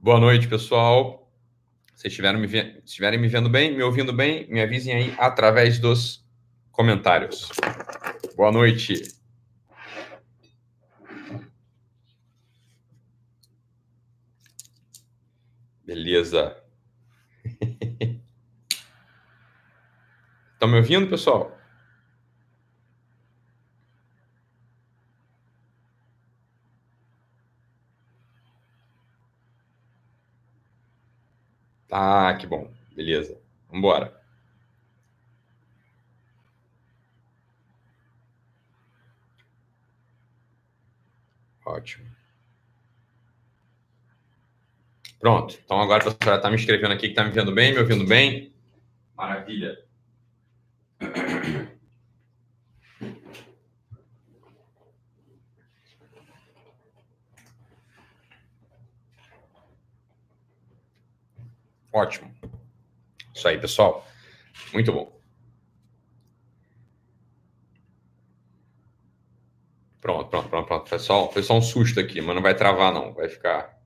Boa noite, pessoal. Se estiverem me, se estiverem me vendo bem, me ouvindo bem, me avisem aí através dos comentários. Boa noite. Beleza. Estão me ouvindo, pessoal? Ah, que bom. Beleza. Vamos embora. Ótimo. Pronto. Então agora a pessoa está me escrevendo aqui que está me vendo bem, me ouvindo bem. Maravilha. Ótimo. Isso aí, pessoal. Muito bom. Pronto, pronto, pronto, pronto. Foi só, foi só um susto aqui, mas não vai travar, não. Vai ficar.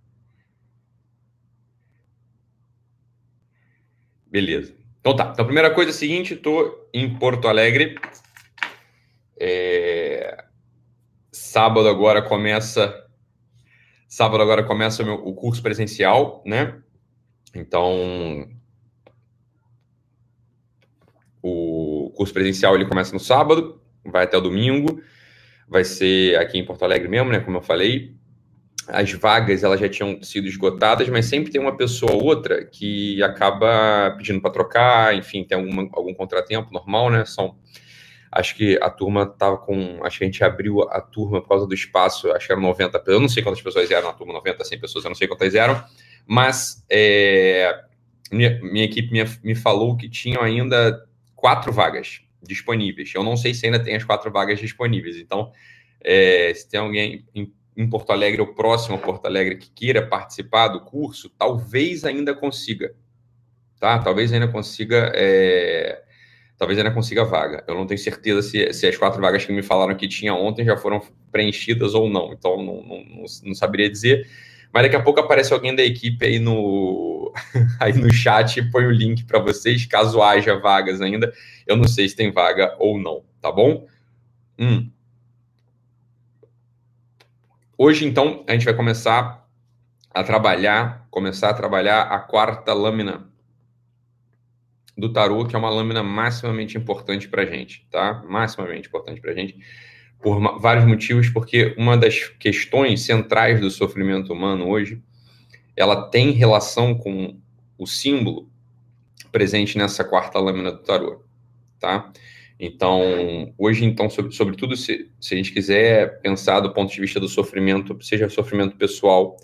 Beleza. Então tá. Então, a primeira coisa é a seguinte: estou em Porto Alegre. É... Sábado agora começa. Sábado agora começa o, meu, o curso presencial, né? Então, o curso presencial ele começa no sábado, vai até o domingo, vai ser aqui em Porto Alegre mesmo, né? Como eu falei. As vagas elas já tinham sido esgotadas, mas sempre tem uma pessoa ou outra que acaba pedindo para trocar, enfim, tem alguma, algum contratempo normal, né? São acho que a turma estava com. Acho que a gente abriu a turma por causa do espaço, acho que eram 90 pessoas. Eu não sei quantas pessoas eram na turma, 90, 100 pessoas, eu não sei quantas eram. Mas é, minha, minha, equipe me, me falou que tinham ainda quatro vagas disponíveis. Eu não sei se ainda tem as quatro vagas disponíveis. Então, é, se tem alguém em, em, Porto Alegre ou próximo a Porto Alegre que queira participar do curso, talvez ainda consiga. Tá? Talvez ainda consiga. É, talvez ainda consiga vaga. Eu não tenho certeza se, se, as quatro vagas que me falaram que tinha ontem já foram preenchidas ou não. Então, não, não, não, não saberia dizer. Mas daqui a pouco aparece alguém da equipe aí no, aí no chat e põe o link para vocês, caso haja vagas ainda. Eu não sei se tem vaga ou não, tá bom? Hum. Hoje, então, a gente vai começar a trabalhar, começar a trabalhar a quarta lâmina do tarô, que é uma lâmina maximamente importante para gente, tá? Maximamente importante para gente por vários motivos, porque uma das questões centrais do sofrimento humano hoje, ela tem relação com o símbolo presente nessa quarta lâmina do tarô, tá? Então, hoje, então, sobre, sobretudo, se, se a gente quiser pensar do ponto de vista do sofrimento, seja sofrimento pessoal,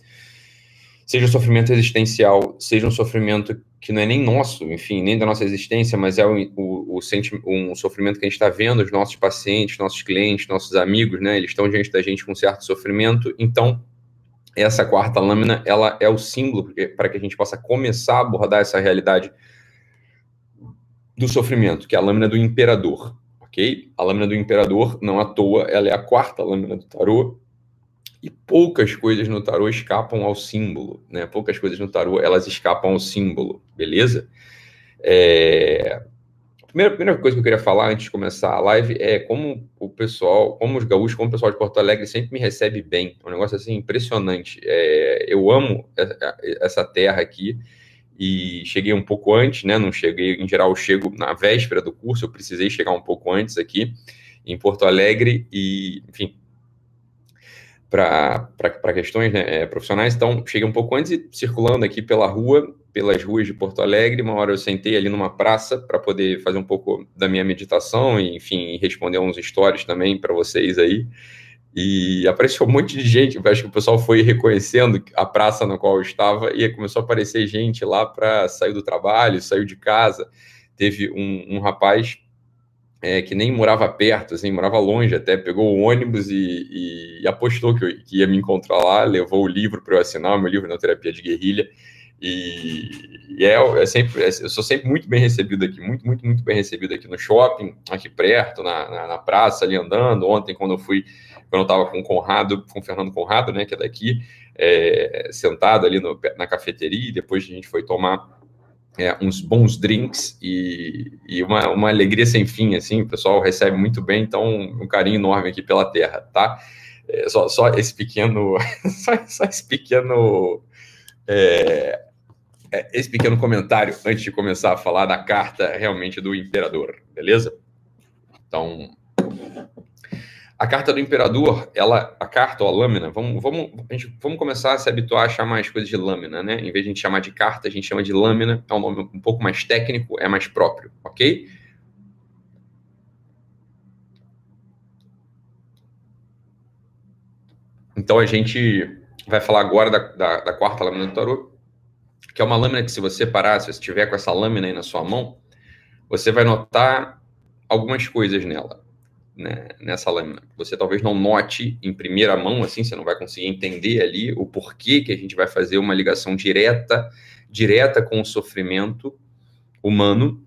seja sofrimento existencial, seja um sofrimento que não é nem nosso, enfim, nem da nossa existência, mas é o, o, o um sofrimento que a gente está vendo, os nossos pacientes, nossos clientes, nossos amigos, né? Eles estão diante da gente com certo sofrimento. Então, essa quarta lâmina, ela é o símbolo para que a gente possa começar a abordar essa realidade do sofrimento, que é a lâmina do imperador, ok? A lâmina do imperador, não à toa, ela é a quarta lâmina do tarô, e poucas coisas no tarô escapam ao símbolo, né? Poucas coisas no tarô elas escapam ao símbolo, beleza? É... A primeira, primeira coisa que eu queria falar antes de começar a live é como o pessoal, como os gaúchos, como o pessoal de Porto Alegre sempre me recebe bem. É um negócio assim impressionante. É... Eu amo essa terra aqui e cheguei um pouco antes, né? Não cheguei, em geral, eu chego na véspera do curso, eu precisei chegar um pouco antes aqui em Porto Alegre e, enfim, para questões né, é, profissionais. Então, cheguei um pouco antes e circulando aqui pela rua, pelas ruas de Porto Alegre. Uma hora eu sentei ali numa praça para poder fazer um pouco da minha meditação e, enfim, responder uns stories também para vocês aí. E apareceu um monte de gente. Acho que o pessoal foi reconhecendo a praça na qual eu estava e começou a aparecer gente lá para sair do trabalho, saiu de casa. Teve um, um rapaz é, que nem morava perto, assim, morava longe até, pegou o ônibus e, e, e apostou que, eu, que, ia me encontrar lá, levou o livro para eu assinar, o meu livro na terapia de guerrilha, e, e é, é, sempre, é, eu sou sempre muito bem recebido aqui, muito, muito, muito bem recebido aqui no shopping, aqui perto, na, na, na praça, ali andando, ontem quando eu fui, quando eu estava com o Conrado, com o Fernando Conrado, né, que é daqui, é, sentado ali no, na cafeteria, e depois a gente foi tomar é, uns bons drinks e, e, uma, uma alegria sem fim, assim, o pessoal recebe muito bem, então um carinho enorme aqui pela terra, tá? É, só, só esse pequeno, só, só esse pequeno, é, é, esse pequeno comentário antes de começar a falar da carta realmente do imperador, beleza? Então, a carta do imperador, ela, a carta ou a lâmina, vamos, vamos, a gente, vamos começar a se habituar a chamar as coisas de lâmina, né? Em vez de a gente chamar de carta, a gente chama de lâmina, é um nome um pouco mais técnico, é mais próprio, ok? Então a gente vai falar agora da, da, da quarta lâmina do tarô, que é uma lâmina que se você parar, se você estiver com essa lâmina aí na sua mão, você vai notar algumas coisas nela né, nessa lâmina. Você talvez não note em primeira mão, assim, você não vai conseguir entender ali o porquê que a gente vai fazer uma ligação direta, direta com o sofrimento humano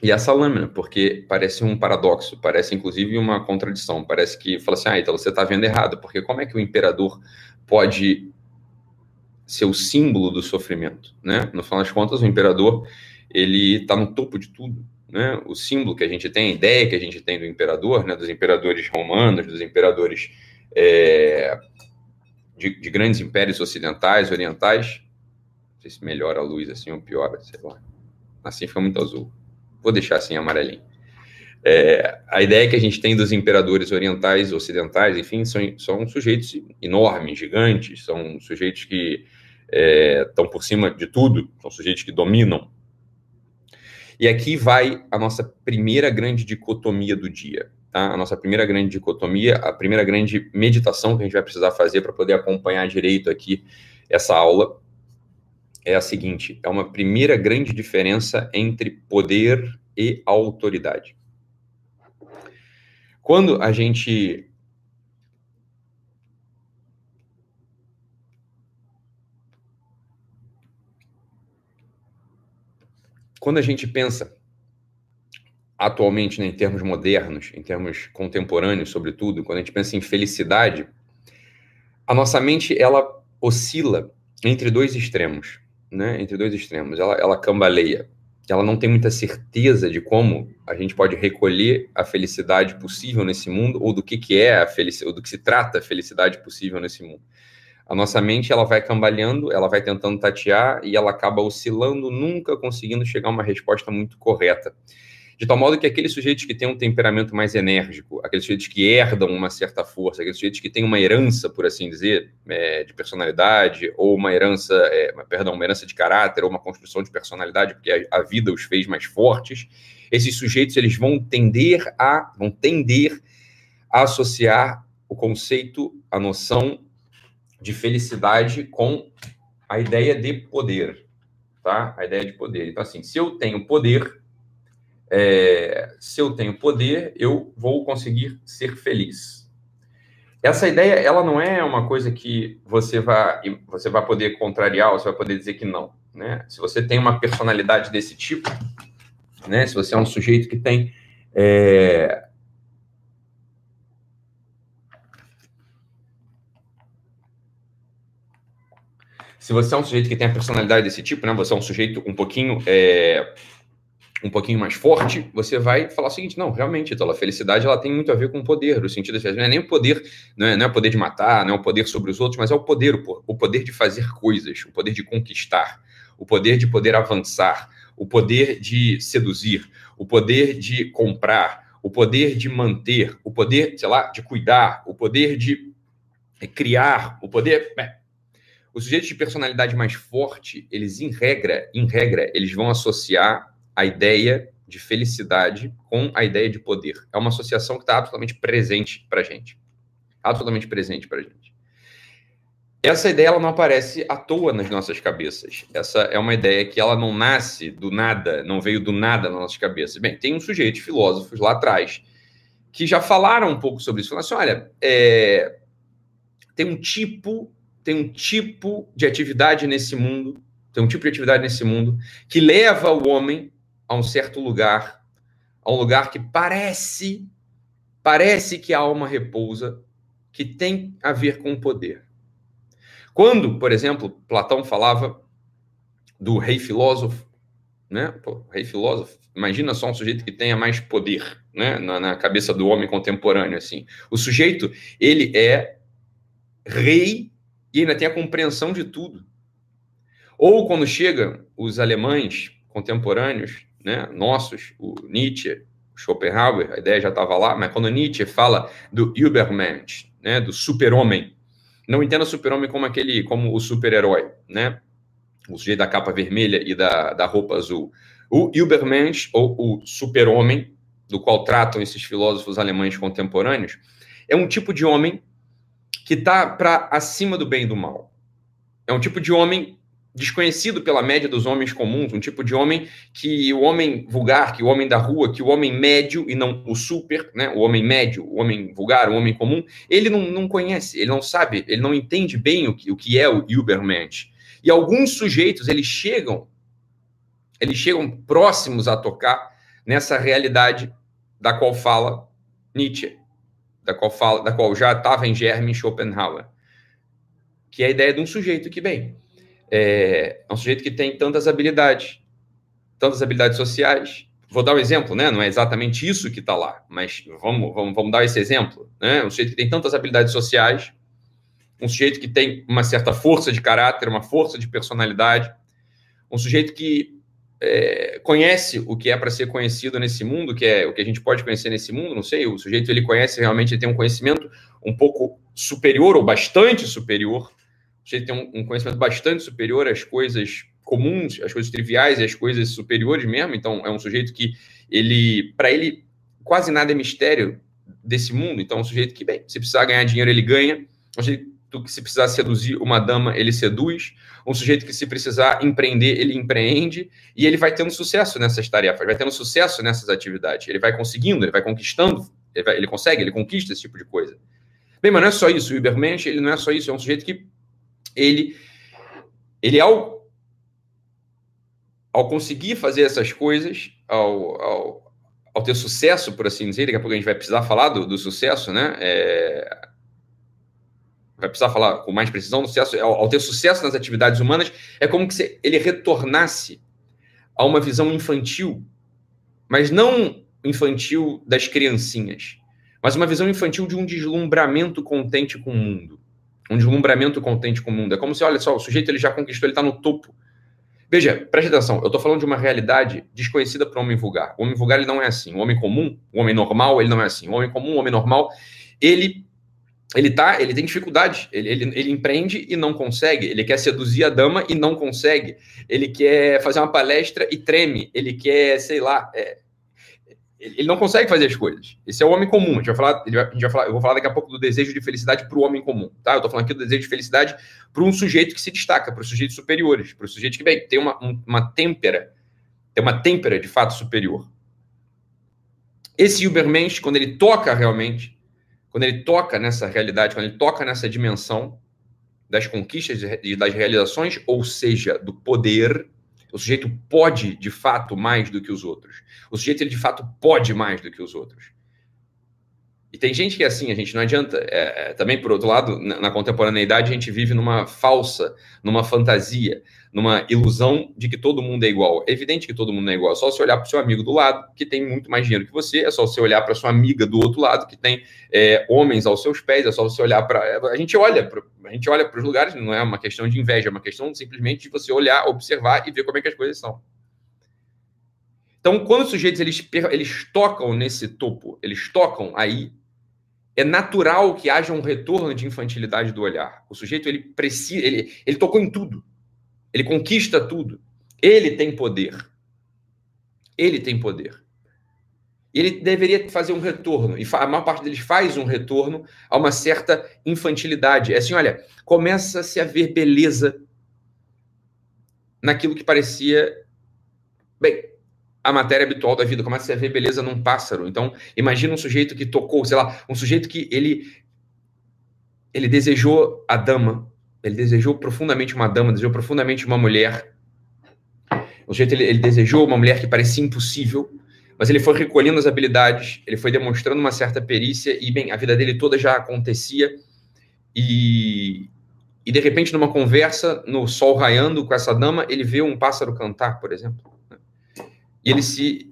e essa lâmina, porque parece um paradoxo, parece inclusive uma contradição, parece que fala assim, ah, então você está vendo errado, porque como é que o imperador pode ser o símbolo do sofrimento, né? No final das contas, o imperador ele está no topo de tudo, né, o símbolo que a gente tem, a ideia que a gente tem do imperador, né, dos imperadores romanos, dos imperadores é, de, de, grandes impérios ocidentais, orientais. Não sei se melhora a luz assim ou piora, sei lá. Assim fica muito azul. Vou deixar assim amarelinho. É, a ideia que a gente tem dos imperadores orientais, ocidentais, enfim, são, são sujeitos enormes, gigantes, são sujeitos que estão é, por cima de tudo, são sujeitos que dominam e aqui vai a nossa primeira grande dicotomia do dia. Tá? A nossa primeira grande dicotomia, a primeira grande meditação que a gente vai precisar fazer para poder acompanhar direito aqui essa aula é a seguinte: é uma primeira grande diferença entre poder e autoridade. Quando a gente quando a gente pensa atualmente, né, em termos modernos, em termos contemporâneos, sobretudo, quando a gente pensa em felicidade, a nossa mente ela oscila entre dois extremos, né? Entre dois extremos, ela, ela cambaleia. Ela não tem muita certeza de como a gente pode recolher a felicidade possível nesse mundo ou do que, que é a felicidade, ou do que se trata a felicidade possível nesse mundo. A nossa mente ela vai cambaleando, ela vai tentando tatear e ela acaba oscilando, nunca conseguindo chegar a uma resposta muito correta. De tal modo que aqueles sujeitos que têm um temperamento mais enérgico, aqueles sujeitos que herdam uma certa força, aqueles sujeitos que têm uma herança, por assim dizer, é, de personalidade, ou uma herança, é, perdão, uma herança de caráter, ou uma construção de personalidade, porque a, a vida os fez mais fortes, esses sujeitos eles vão tender a, vão tender a associar o conceito, a noção de felicidade com a ideia de poder, tá? A ideia de poder. Então, assim, se eu tenho poder, é, se eu tenho poder, eu vou conseguir ser feliz. Essa ideia, ela não é uma coisa que você vai, você vai poder contrariar, ou você vai poder dizer que não, né? Se você tem uma personalidade desse tipo, né? Se você é um sujeito que tem é, se você é um sujeito que tem a personalidade desse tipo, né? Você é um sujeito um pouquinho é, um pouquinho mais forte, você vai falar o seguinte: não, realmente, então, a felicidade ela tem muito a ver com o poder, no sentido de não é nem o poder, não é, não é o poder de matar, não é o poder sobre os outros, mas é o poder, o, poder de fazer coisas, o poder de conquistar, o poder de poder avançar, o poder de seduzir, o poder de comprar, o poder de manter, o poder, sei lá, de cuidar, o poder de criar, o poder. É, os sujeitos de personalidade mais forte, eles, em regra, em regra, eles vão associar a ideia de felicidade com a ideia de poder. É uma associação que está absolutamente presente para gente. Absolutamente presente para gente. Essa ideia ela não aparece à toa nas nossas cabeças. Essa é uma ideia que ela não nasce do nada, não veio do nada nas nossas cabeças. Bem, tem um sujeito, filósofos lá atrás, que já falaram um pouco sobre isso. Falaram assim, olha, é... tem um tipo tem um tipo de atividade nesse mundo, tem um tipo de atividade nesse mundo que leva o homem a um certo lugar, a um lugar que parece, parece que a alma repousa, que tem a ver com o poder. Quando, por exemplo, Platão falava do rei filósofo, né? Pô, rei filósofo, imagina só um sujeito que tenha mais poder, né? Na, na, cabeça do homem contemporâneo, assim. O sujeito, ele é rei e ainda tem a compreensão de tudo. Ou quando chega os alemães contemporâneos, né? Nossos, o Nietzsche, Schopenhauer, a ideia já estava lá, mas quando Nietzsche fala do Übermensch, né? Do super-homem, não entenda super-homem como aquele, como o super-herói, né? o sujeito da capa vermelha e da, da roupa azul. O Übermensch, ou o super-homem, do qual tratam esses filósofos alemães contemporâneos, é um tipo de homem que está para acima do bem e do mal. É um tipo de homem desconhecido pela média dos homens comuns, um tipo de homem que o homem vulgar, que o homem da rua, que o homem médio e não o super, né? o homem médio, o homem vulgar, o homem comum, ele não, não conhece, ele não sabe, ele não entende bem o que, o que é o Übermensch. E alguns sujeitos, eles chegam, eles chegam próximos a tocar nessa realidade da qual fala Nietzsche, da qual, fala, da qual já estava em germe Schopenhauer, que é a ideia de um sujeito que, bem, é, é um sujeito que tem tantas habilidades, tantas habilidades sociais. Vou dar um exemplo, né? Não é exatamente isso que está lá, mas vamos, vamos, vamos dar esse exemplo. Né? Um sujeito que tem tantas habilidades sociais, um sujeito que tem uma certa força de caráter, uma força de personalidade, um sujeito que é, conhece o que é para ser conhecido nesse mundo, que é o que a gente pode conhecer nesse mundo, não sei, o sujeito ele conhece realmente, ele tem um conhecimento um pouco superior ou bastante superior, o sujeito tem um, um conhecimento bastante superior às coisas comuns, às coisas triviais e às coisas superiores mesmo, então é um sujeito que ele, para ele, quase nada é mistério desse mundo, então é um sujeito que, bem, se precisar ganhar dinheiro, ele ganha, um sujeito que se precisar seduzir uma dama, ele seduz. Um sujeito que se precisar empreender, ele empreende. E ele vai tendo sucesso nessas tarefas, vai tendo sucesso nessas atividades. Ele vai conseguindo, ele vai conquistando, ele, vai, ele consegue, ele conquista esse tipo de coisa. Bem, mas não é só isso. O Übermensch, ele não é só isso. É um sujeito que ele, ele ao, ao conseguir fazer essas coisas, ao, ao, ao ter sucesso, por assim dizer, daqui a pouco a gente vai precisar falar do, do sucesso, né? É, vai precisar falar com mais precisão, sucesso, ao, ao ter sucesso nas atividades humanas, é como se ele retornasse a uma visão infantil, mas não infantil das criancinhas, mas uma visão infantil de um deslumbramento contente com o mundo. Um deslumbramento contente com o mundo. É como se, olha só, o sujeito ele já conquistou, ele está no topo. Veja, preste atenção, eu estou falando de uma realidade desconhecida para o homem vulgar. O homem vulgar ele não é assim. O homem comum, o homem normal, ele não é assim. O homem comum, o homem normal, ele ele tá, ele tem dificuldade, ele, ele, ele, empreende e não consegue, ele quer seduzir a dama e não consegue, ele quer fazer uma palestra e treme, ele quer, sei lá, é, ele não consegue fazer as coisas. Esse é o homem comum. A gente vai falar, a gente vai falar eu vou falar daqui a pouco do desejo de felicidade para o homem comum, tá? Eu estou falando aqui do desejo de felicidade para um sujeito que se destaca, para os sujeitos superiores, para os sujeitos que bem, tem uma, uma têmpera, tem uma têmpera de fato superior. Esse Ubermensch, quando ele toca realmente quando ele toca nessa realidade, quando ele toca nessa dimensão das conquistas e das realizações, ou seja, do poder, o sujeito pode de fato mais do que os outros. O sujeito ele de fato pode mais do que os outros. E tem gente que é assim, a gente não adianta. É, é, também, por outro lado, na, na, contemporaneidade, a gente vive numa falsa, numa fantasia, numa ilusão de que todo mundo é igual. É evidente que todo mundo é igual. É só você olhar para o seu amigo do lado, que tem muito mais dinheiro que você, é só você olhar para sua amiga do outro lado, que tem é, homens aos seus pés, é só você olhar para. A gente olha para a gente olha para os lugares, não é uma questão de inveja, é uma questão simplesmente de você olhar, observar e ver como é que as coisas são. Então, quando os sujeitos eles, eles tocam nesse topo, eles tocam aí, é natural que haja um retorno de infantilidade do olhar. O sujeito ele precisa, ele, ele tocou em tudo. Ele conquista tudo. Ele tem poder. Ele tem poder. Ele deveria fazer um retorno, e a maior parte deles faz um retorno a uma certa infantilidade. É assim, olha, começa-se a ver beleza naquilo que parecia. Bem, a matéria habitual da vida, começa a ver beleza num pássaro. Então, imagina um sujeito que tocou, sei lá, um sujeito que ele ele desejou a dama, ele desejou profundamente uma dama, desejou profundamente uma mulher. O sujeito ele, ele desejou uma mulher que parecia impossível, mas ele foi recolhendo as habilidades, ele foi demonstrando uma certa perícia e bem, a vida dele toda já acontecia e e de repente, numa conversa, no sol raiando com essa dama, ele vê um pássaro cantar, por exemplo. Né? E ele se.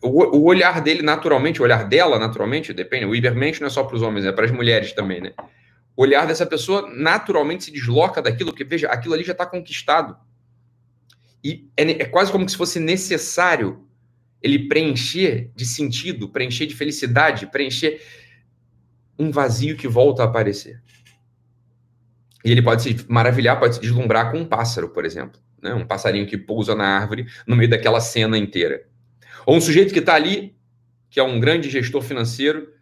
O, olhar dele, naturalmente, o olhar dela, naturalmente, depende. O Ibermensch não é só para os homens, é para as mulheres também, né? O olhar dessa pessoa naturalmente se desloca daquilo, porque, veja, aquilo ali já está conquistado. E é, é quase como se fosse necessário ele preencher de sentido, preencher de felicidade, preencher um vazio que volta a aparecer. E ele pode se maravilhar, pode se deslumbrar com um pássaro, por exemplo. Né? Um passarinho que pousa na árvore no meio daquela cena inteira. Ou um sujeito que está ali, que é um grande gestor financeiro,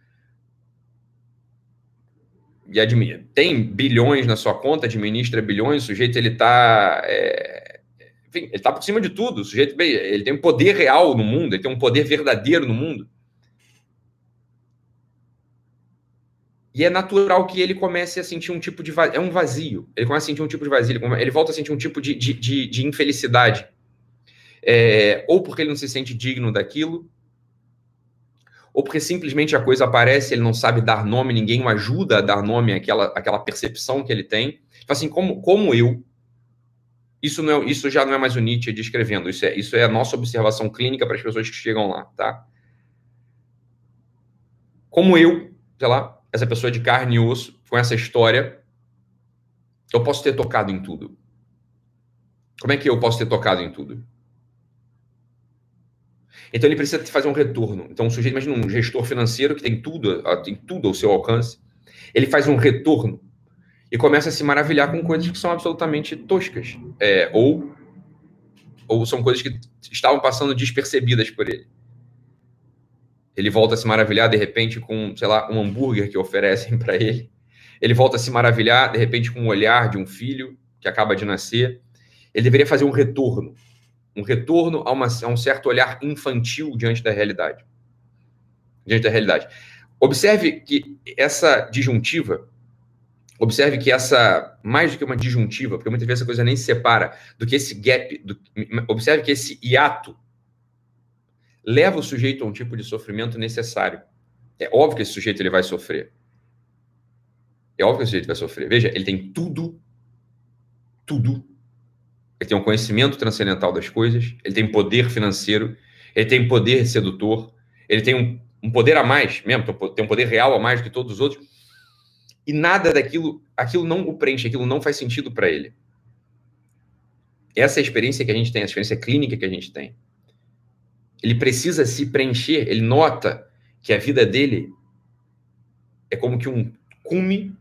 e tem bilhões na sua conta, administra bilhões, o sujeito ele está. É, enfim, ele está por cima de tudo. O sujeito ele tem um poder real no mundo, ele tem um poder verdadeiro no mundo. E é natural que ele comece a sentir um tipo de vazio. É um vazio. Ele começa a sentir um tipo de vazio. Ele volta a sentir um tipo de, de, de, de infelicidade. É, ou porque ele não se sente digno daquilo, ou porque simplesmente a coisa aparece, ele não sabe dar nome, ninguém o ajuda a dar nome àquela, àquela percepção que ele tem. Então, assim, como, como eu, isso, não é, isso já não é mais o Nietzsche descrevendo, isso é, isso é a nossa observação clínica para as pessoas que chegam lá, tá? Como eu, sei lá, essa pessoa de carne e osso, com essa história, eu posso ter tocado em tudo. Como é que eu posso ter tocado em tudo? Então ele precisa fazer um retorno. Então, um sujeito, imagina um gestor financeiro que tem tudo, tem tudo ao seu alcance. Ele faz um retorno e começa a se maravilhar com coisas que são absolutamente toscas. É, ou, ou são coisas que estavam passando despercebidas por ele. Ele volta a se maravilhar, de repente, com, sei lá, um hambúrguer que oferecem para ele. Ele volta a se maravilhar, de repente, com o olhar de um filho que acaba de nascer. Ele deveria fazer um retorno. Um retorno a, uma, a um certo olhar infantil diante da realidade. Diante da realidade. Observe que essa disjuntiva, observe que essa, mais do que uma disjuntiva, porque muitas vezes a coisa nem se separa, do que esse gap, do, observe que esse hiato leva o sujeito a um tipo de sofrimento necessário. É óbvio que esse sujeito ele vai sofrer. É óbvio que esse sujeito vai sofrer. Veja, ele tem tudo, tudo. Ele tem um conhecimento transcendental das coisas, ele tem poder financeiro, ele tem poder sedutor, ele tem um, um poder a mais mesmo, tem um poder real a mais que todos os outros. E nada daquilo, aquilo não o preenche, aquilo não faz sentido para ele. Essa é a experiência que a gente tem, a experiência clínica que a gente tem ele precisa se preencher, ele nota que a vida dele é como que um cume,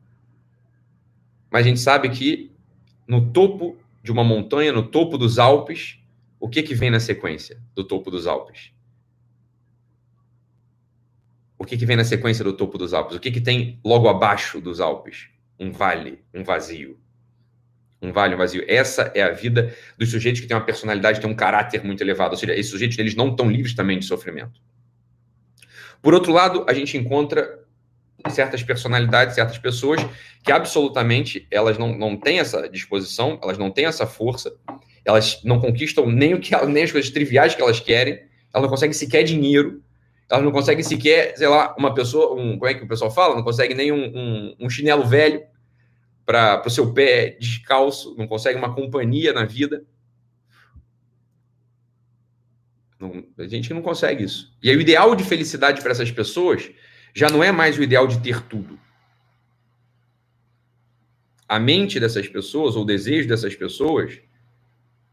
mas a gente sabe que no topo de uma montanha, no topo dos Alpes, o que que vem na sequência do topo dos Alpes? O que que vem na sequência do topo dos Alpes? O que que tem logo abaixo dos Alpes? Um vale, um vazio um vale, um vazio. Essa é a vida dos sujeitos que têm uma personalidade, têm um caráter muito elevado. Ou seja, esses sujeitos eles não estão livres também de sofrimento. Por outro lado, a gente encontra certas personalidades, certas pessoas que absolutamente elas não, não têm essa disposição, elas não têm essa força, elas não conquistam nem o que nem as coisas triviais que elas querem, elas não conseguem sequer dinheiro, elas não conseguem sequer, sei lá, uma pessoa, um, como é que o pessoal fala? Não consegue nem um, um, um chinelo velho, para o seu pé descalço, não consegue uma companhia na vida. Não, a gente não consegue isso. E aí, o ideal de felicidade para essas pessoas já não é mais o ideal de ter tudo. A mente dessas pessoas, ou o desejo dessas pessoas,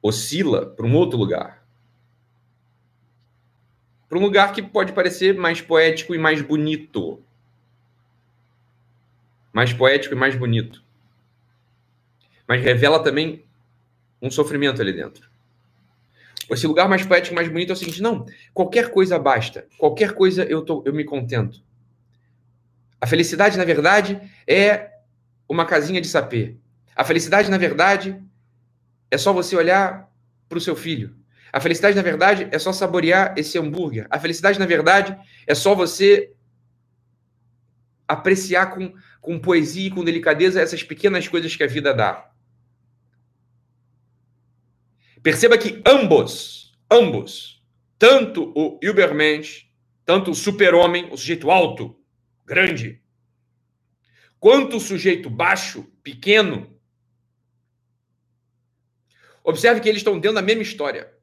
oscila para um outro lugar. Para um lugar que pode parecer mais poético e mais bonito. Mais poético e mais bonito mas revela também um sofrimento ali dentro. Esse lugar mais poético, mais bonito é o seguinte: não, qualquer coisa basta, qualquer coisa eu, tô, eu me contento. A felicidade, na verdade, é uma casinha de sapê. A felicidade, na verdade, é só você olhar para o seu filho. A felicidade, na verdade, é só saborear esse hambúrguer. A felicidade, na verdade, é só você apreciar com, com poesia e com delicadeza essas pequenas coisas que a vida dá. Perceba que ambos, ambos, tanto o Übermensch, tanto o super-homem, o sujeito alto, grande, quanto o sujeito baixo, pequeno. Observe que eles estão dentro da mesma história.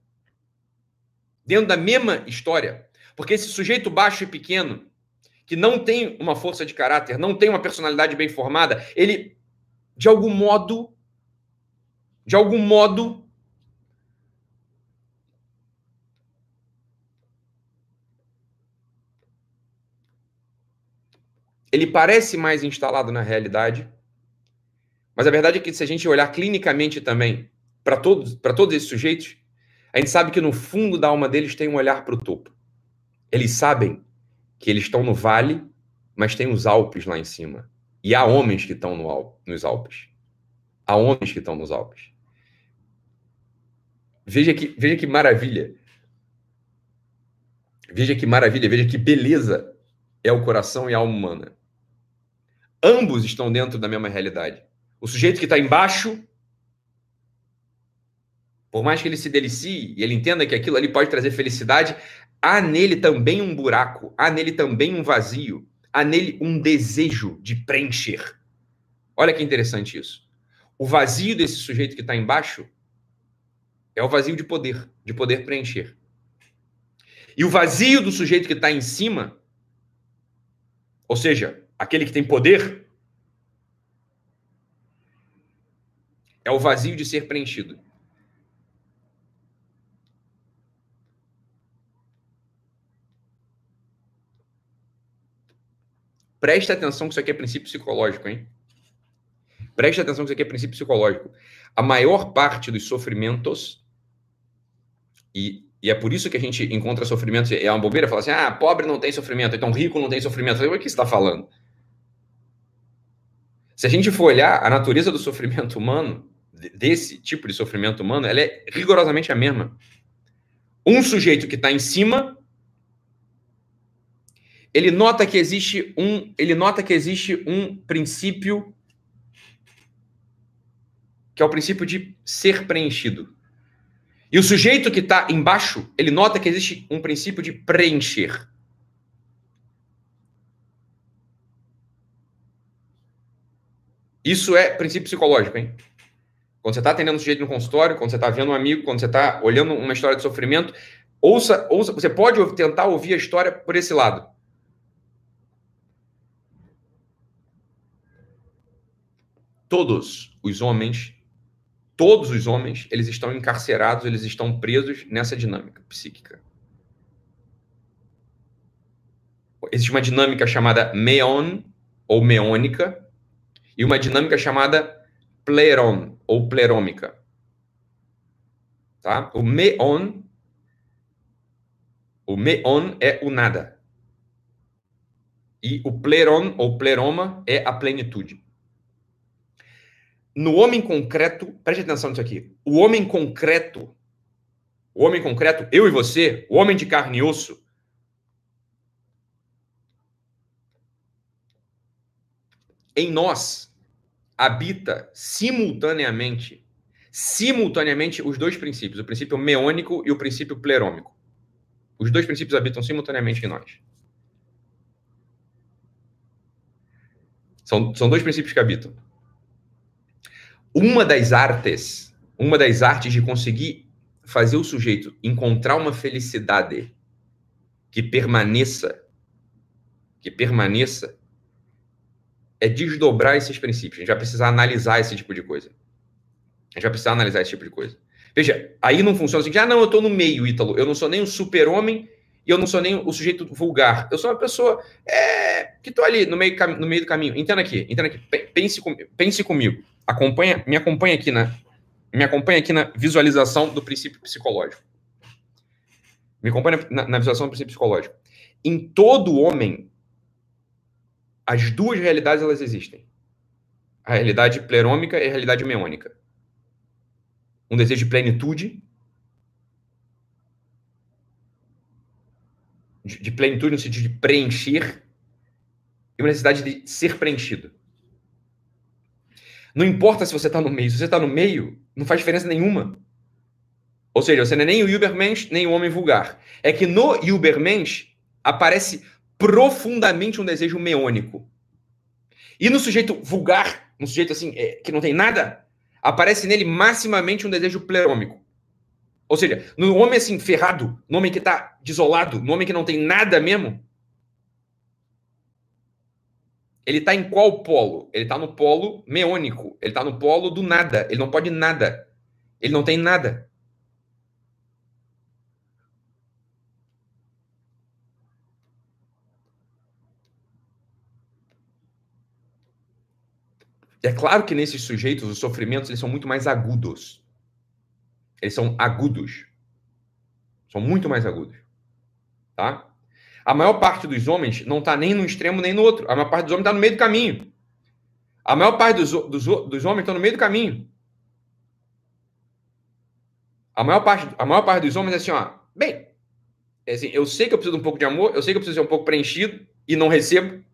Dentro da mesma história. Porque esse sujeito baixo e pequeno, que não tem uma força de caráter, não tem uma personalidade bem formada, ele, de algum modo, de algum modo, ele parece mais instalado na realidade, mas a verdade é que se a gente olhar clinicamente também para todos, para todos esses sujeitos, a gente sabe que no fundo da alma deles tem um olhar para o topo. Eles sabem que eles estão no vale, mas tem os Alpes lá em cima. E há homens que estão no, nos Alpes. Há homens que estão nos Alpes. Veja que, veja que maravilha. Veja que maravilha, veja que beleza é o coração e a alma humana. Ambos estão dentro da mesma realidade. O sujeito que está embaixo, por mais que ele se delicie e ele entenda que aquilo ali pode trazer felicidade, há nele também um buraco, há nele também um vazio, há nele um desejo de preencher. Olha que interessante isso. O vazio desse sujeito que está embaixo é o vazio de poder, de poder preencher. E o vazio do sujeito que está em cima, ou seja, aquele que tem poder, é o vazio de ser preenchido. Preste atenção que isso aqui é princípio psicológico, hein? Preste atenção que isso aqui é princípio psicológico. A maior parte dos sofrimentos, e, e é por isso que a gente encontra sofrimento, é uma bobeira falar assim, ah, pobre não tem sofrimento, então rico não tem sofrimento. O que você está falando? Se a gente for olhar a natureza do sofrimento humano, desse tipo de sofrimento humano, ela é rigorosamente a mesma. Um sujeito que está em cima ele nota que existe um, ele nota que existe um princípio que é o princípio de ser preenchido. E o sujeito que está embaixo, ele nota que existe um princípio de preencher. Isso é princípio psicológico, hein? Quando você está atendendo um sujeito no consultório, quando você está vendo um amigo, quando você está olhando uma história de sofrimento, ouça, ouça, você pode tentar ouvir a história por esse lado. todos os homens, todos os homens, eles estão encarcerados, eles estão presos nessa dinâmica psíquica. Existe uma dinâmica chamada meon ou meônica e uma dinâmica chamada pleron ou plerômica. Tá? O meon o meon é o nada. E o pleron ou pleroma é a plenitude no homem concreto, preste atenção nisso aqui. O homem concreto, o homem concreto, eu e você, o homem de carne e osso, em nós habita simultaneamente, simultaneamente os dois princípios, o princípio meônico e o princípio plerômico. Os dois princípios habitam simultaneamente em nós. São, são dois princípios que habitam uma das artes, uma das artes de conseguir fazer o sujeito encontrar uma felicidade que permaneça, que permaneça, é desdobrar esses princípios. A gente vai precisar analisar esse tipo de coisa. A gente vai precisar analisar esse tipo de coisa. Veja, aí não funciona assim, ah, não, eu estou no meio, Ítalo. Eu não sou nem um super-homem e eu não sou nem o sujeito vulgar. Eu sou uma pessoa é, que estou ali no meio, no meio do caminho. Entenda aqui, entenda aqui. Pense, pense comigo. Acompanha, me acompanha aqui na me acompanha aqui na visualização do princípio psicológico. Me acompanha na, na visualização do princípio psicológico. Em todo homem, as duas realidades elas existem. A realidade plerômica e a realidade meônica. Um desejo de plenitude, de, de plenitude no sentido de preencher, e uma necessidade de ser preenchido. Não importa se você está no meio. Se você está no meio, não faz diferença nenhuma. Ou seja, você não é nem o Ubermensch, nem o homem vulgar. É que no Ubermensch aparece profundamente um desejo meônico. E no sujeito vulgar, no sujeito assim, é, que não tem nada, aparece nele maximamente um desejo plerômico. Ou seja, no homem assim, ferrado, no homem que está desolado, no homem que não tem nada mesmo, ele está em qual polo? Ele está no polo meônico. Ele está no polo do nada. Ele não pode nada. Ele não tem nada. É claro que nesses sujeitos os sofrimentos eles são muito mais agudos. Eles são agudos. São muito mais agudos. Tá? A maior parte dos homens não está nem no extremo nem no outro. A maior parte dos homens está no meio do caminho. A maior parte dos, dos, dos homens está no meio do caminho. A maior parte, a maior parte dos homens é assim, ó. Bem, é assim, eu sei que eu preciso de um pouco de amor, eu sei que eu preciso ser um pouco preenchido e não recebo.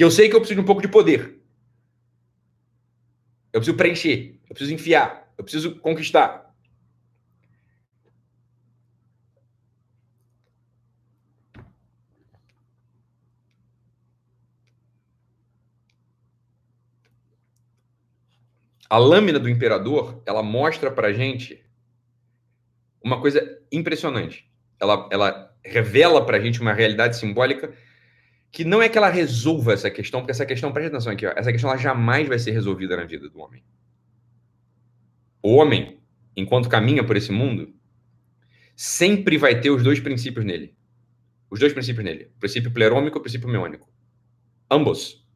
E eu sei que eu preciso de um pouco de poder. Eu preciso preencher, eu preciso enfiar, eu preciso conquistar. A lâmina do imperador, ela mostra pra gente uma coisa impressionante. Ela, ela revela pra gente uma realidade simbólica que não é que ela resolva essa questão, porque essa questão, presta atenção aqui, ó, essa questão ela jamais vai ser resolvida na vida do homem. O homem, enquanto caminha por esse mundo, sempre vai ter os dois princípios nele. Os dois princípios nele. O princípio plerômico e o princípio meônico. Ambos.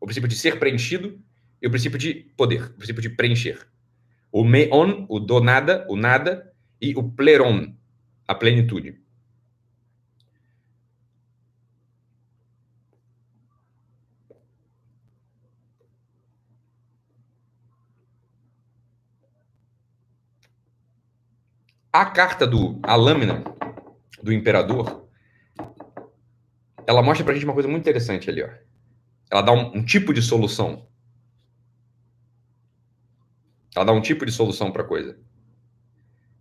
O princípio de ser preenchido e o princípio de poder, o princípio de preencher. O meon, o do nada, o nada, e o pleron, a plenitude. A carta do a lâmina do imperador, ela mostra pra gente uma coisa muito interessante ali, ó. Ela dá um, um tipo de solução ela dá um tipo de solução para coisa.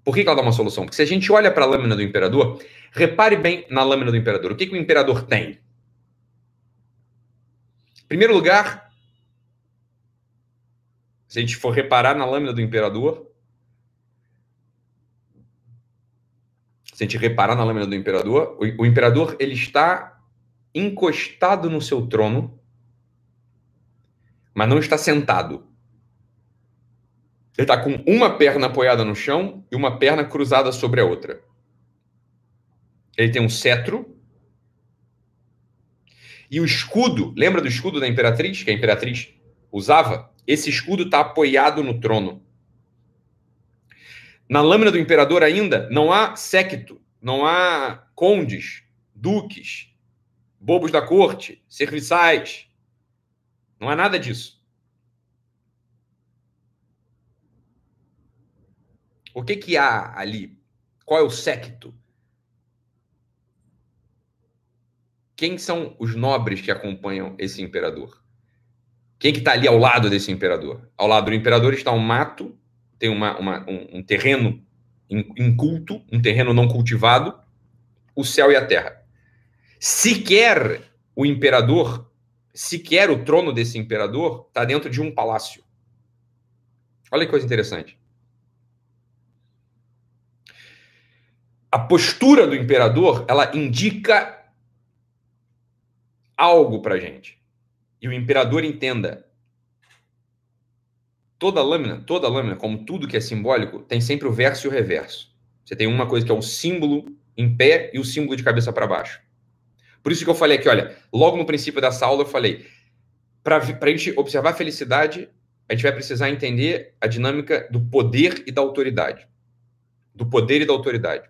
Por que, que, ela dá uma solução? Porque se a gente olha para a lâmina do imperador, repare bem na lâmina do imperador. O que, que o imperador tem? Em primeiro lugar, se a gente for reparar na lâmina do imperador, se a gente reparar na lâmina do imperador, o, o imperador ele está encostado no seu trono, mas não está sentado. Ele está com uma perna apoiada no chão e uma perna cruzada sobre a outra. Ele tem um cetro. E o escudo, lembra do escudo da imperatriz, que a imperatriz usava? Esse escudo está apoiado no trono. Na lâmina do imperador ainda não há séquito, não há condes, duques, bobos da corte, serviçais. Não há nada disso. O que que há ali? Qual é o séquito? Quem são os nobres que acompanham esse imperador? Quem que está ali ao lado desse imperador? Ao lado do imperador está um mato, tem uma, uma um, um, terreno inculto, um terreno não cultivado, o céu e a terra. Sequer o imperador, sequer o trono desse imperador está dentro de um palácio. Olha que coisa interessante. a postura do imperador, ela indica algo para gente. E o imperador entenda. Toda lâmina, toda lâmina, como tudo que é simbólico, tem sempre o verso e o reverso. Você tem uma coisa que é o símbolo em pé e o símbolo de cabeça para baixo. Por isso que eu falei aqui, olha, logo no princípio dessa aula eu falei, para a gente observar a felicidade, a gente vai precisar entender a dinâmica do poder e da autoridade. Do poder e da autoridade.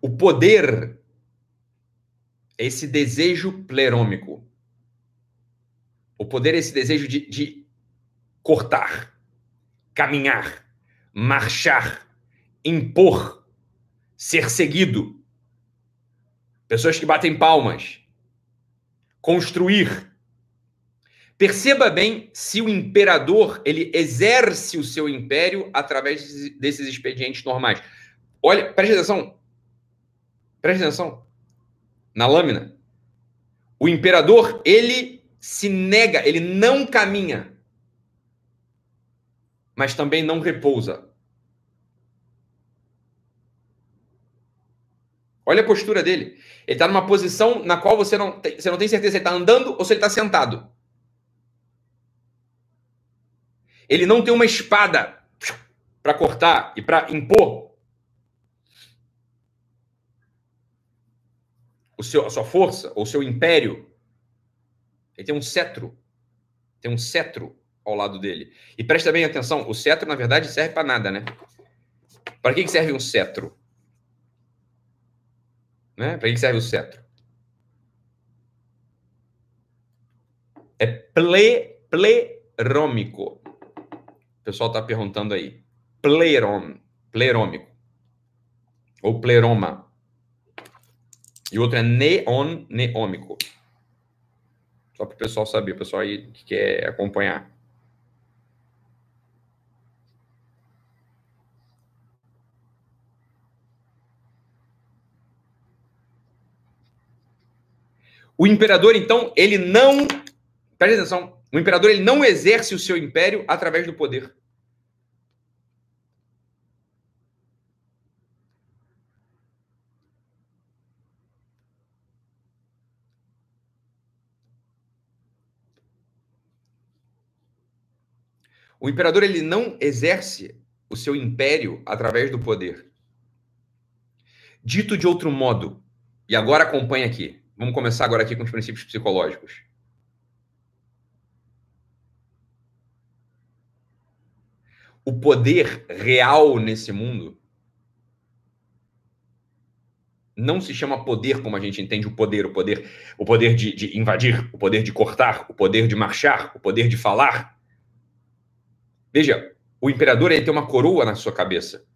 O poder é esse desejo plerômico. O poder é esse desejo de, de cortar, caminhar, marchar, impor, ser seguido. Pessoas que batem palmas. Construir. Perceba bem se o imperador ele exerce o seu império através desses expedientes normais. Olha, preste atenção, Preste atenção. Na lâmina. O imperador, ele se nega, ele não caminha, mas também não repousa. Olha a postura dele. Ele está numa posição na qual você não, tem, você não tem certeza se ele está andando ou se ele está sentado. Ele não tem uma espada para cortar e para impor o seu, a sua força ou o seu império. Ele tem um cetro. Tem um cetro ao lado dele. E presta bem atenção: o cetro, na verdade, serve para nada, né? Para que serve um cetro? Né? Para que serve o cetro? É ple, plerômico. O pessoal está perguntando aí. Plerom, plerômico. Ou pleroma. E outro é neon, neômico. Só para o pessoal saber, o pessoal aí que quer acompanhar. O imperador, então, ele não. Presta atenção. O imperador ele não exerce o seu império através do poder. O imperador ele não exerce o seu império através do poder. Dito de outro modo, e agora acompanhe aqui. Vamos começar agora aqui com os princípios psicológicos. O poder real nesse mundo não se chama poder como a gente entende o poder, o poder, o poder de, de invadir, o poder de cortar, o poder de marchar, o poder de falar. Veja, o imperador ele tem uma coroa na sua cabeça.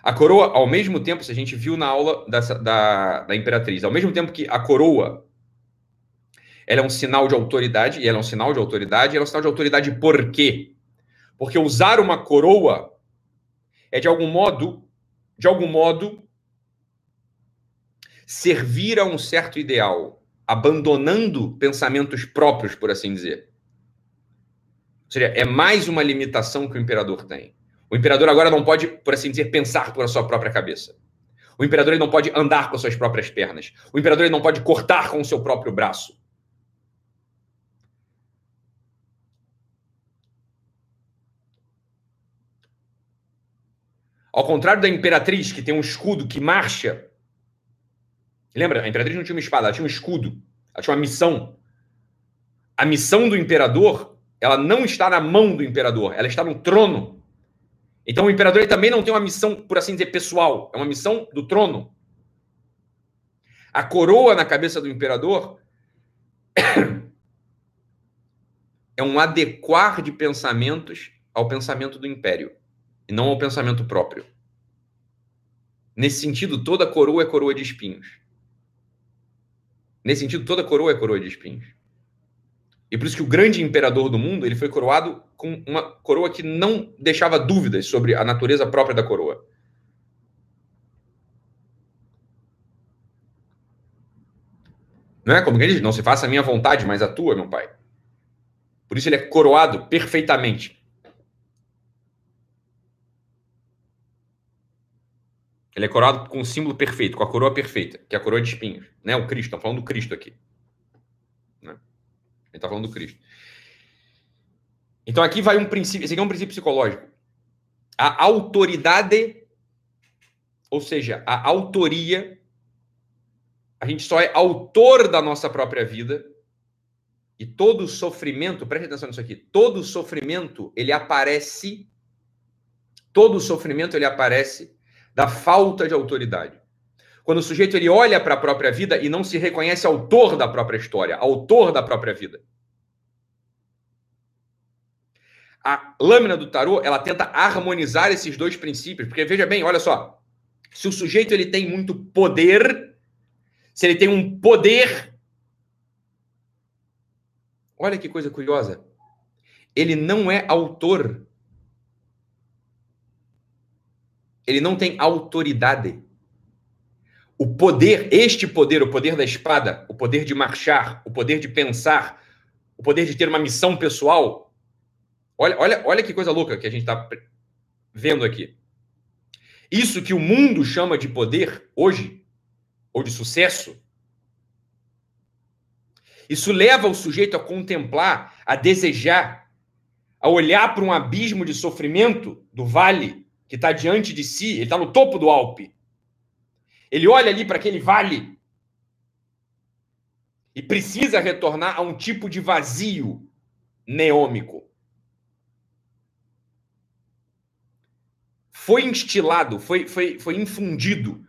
A coroa, ao mesmo tempo, se a gente viu na aula da, da, da Imperatriz, ao mesmo tempo que a coroa ela é um sinal de autoridade, e ela é um sinal de autoridade, ela é um sinal de autoridade por quê? Porque usar uma coroa é de algum modo, de algum modo, servir a um certo ideal, abandonando pensamentos próprios, por assim dizer. Seja, é mais uma limitação que o imperador tem. O imperador agora não pode, por assim dizer, pensar por a sua própria cabeça. O imperador não pode andar com as suas próprias pernas. O imperador não pode cortar com o seu próprio braço. Ao contrário da imperatriz, que tem um escudo que marcha. Lembra? A imperatriz não tinha uma espada, ela tinha um escudo. Ela tinha uma missão. A missão do imperador, ela não está na mão do imperador, ela está no trono. Então o imperador também não tem uma missão, por assim dizer, pessoal, é uma missão do trono. A coroa na cabeça do imperador é um adequar de pensamentos ao pensamento do império e não ao pensamento próprio. Nesse sentido, toda coroa é coroa de espinhos. Nesse sentido, toda coroa é coroa de espinhos. E por isso que o grande imperador do mundo ele foi coroado com uma coroa que não deixava dúvidas sobre a natureza própria da coroa. Não é como ele diz, não se faça a minha vontade, mas a tua, meu pai. Por isso ele é coroado perfeitamente. Ele é coroado com o símbolo perfeito, com a coroa perfeita, que é a coroa de espinhos. Né? O Cristo, estamos falando do Cristo aqui. Ele está falando do Cristo. Então aqui vai um princípio, esse aqui é um princípio psicológico. A autoridade, ou seja, a autoria, a gente só é autor da nossa própria vida. E todo sofrimento, preste atenção nisso aqui, todo sofrimento ele aparece, todo sofrimento ele aparece da falta de autoridade. Quando o sujeito ele olha para a própria vida e não se reconhece autor da própria história, autor da própria vida. A lâmina do tarô, ela tenta harmonizar esses dois princípios, porque veja bem, olha só, se o sujeito ele tem muito poder, se ele tem um poder, olha que coisa curiosa, ele não é autor. Ele não tem autoridade. o poder, este poder, o poder da espada, o poder de marchar, o poder de pensar, o poder de ter uma missão pessoal. Olha, olha, olha que coisa louca que a gente está vendo aqui. Isso que o mundo chama de poder hoje, ou de sucesso, isso leva o sujeito a contemplar, a desejar, a olhar para um abismo de sofrimento do vale que está diante de si, ele está no topo do Alpe. Ele olha ali para aquele vale e precisa retornar a um tipo de vazio neômico. Foi instilado, foi, foi, foi infundido,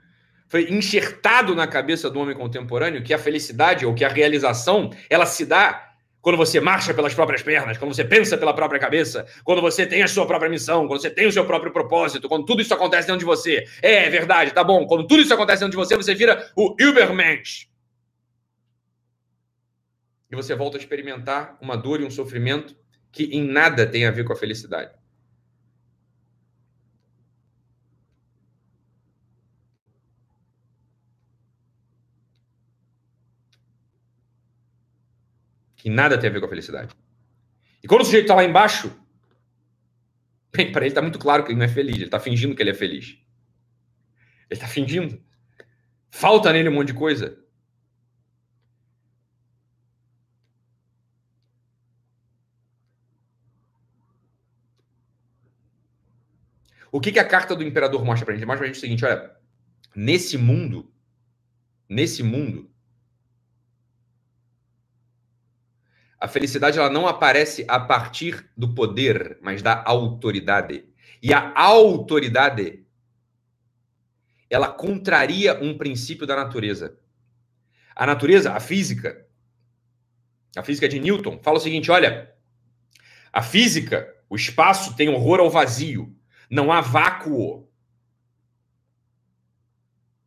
foi enxertado na cabeça do homem contemporâneo que a felicidade ou que a realização ela se dá quando você marcha pelas próprias pernas, quando você pensa pela própria cabeça, quando você tem a sua própria missão, quando você tem o seu próprio propósito, quando tudo isso acontece dentro de você. É, é verdade, tá bom. Quando tudo isso acontece dentro de você, você vira o Übermensch. E você volta a experimentar uma dor e um sofrimento que em nada tem a ver com a felicidade. Que nada tem a ver com a felicidade. E quando o sujeito está lá embaixo, bem, para ele está muito claro que ele não é feliz, ele está fingindo que ele é feliz. Ele está fingindo. Falta nele um monte de coisa. O que, que a carta do imperador mostra para a gente? Mostra para a gente o seguinte: olha, nesse mundo, nesse mundo, A felicidade ela não aparece a partir do poder, mas da autoridade. E a autoridade ela contraria um princípio da natureza. A natureza, a física, a física de Newton, fala o seguinte: olha, a física, o espaço tem horror ao vazio. Não há vácuo.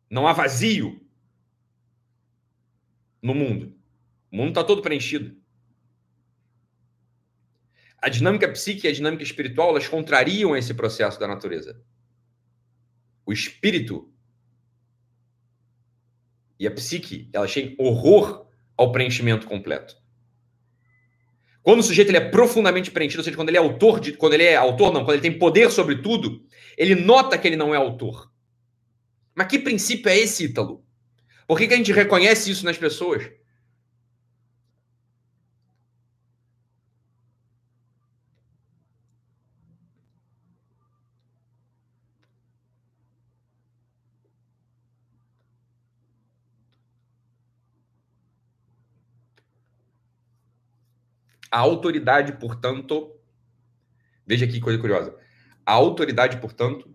Não há vazio no mundo. O mundo está todo preenchido a dinâmica psíquica e a dinâmica espiritual, elas contrariam esse processo da natureza. O espírito e a psique, elas têm horror ao preenchimento completo. Quando o sujeito ele é profundamente preenchido, ou seja, quando ele é autor de, quando ele é autor não, quando ele tem poder sobre tudo, ele nota que ele não é autor. Mas que princípio é esse, Ítalo? Por que, que a gente reconhece isso nas pessoas? A autoridade, portanto, veja que coisa curiosa. A autoridade, portanto,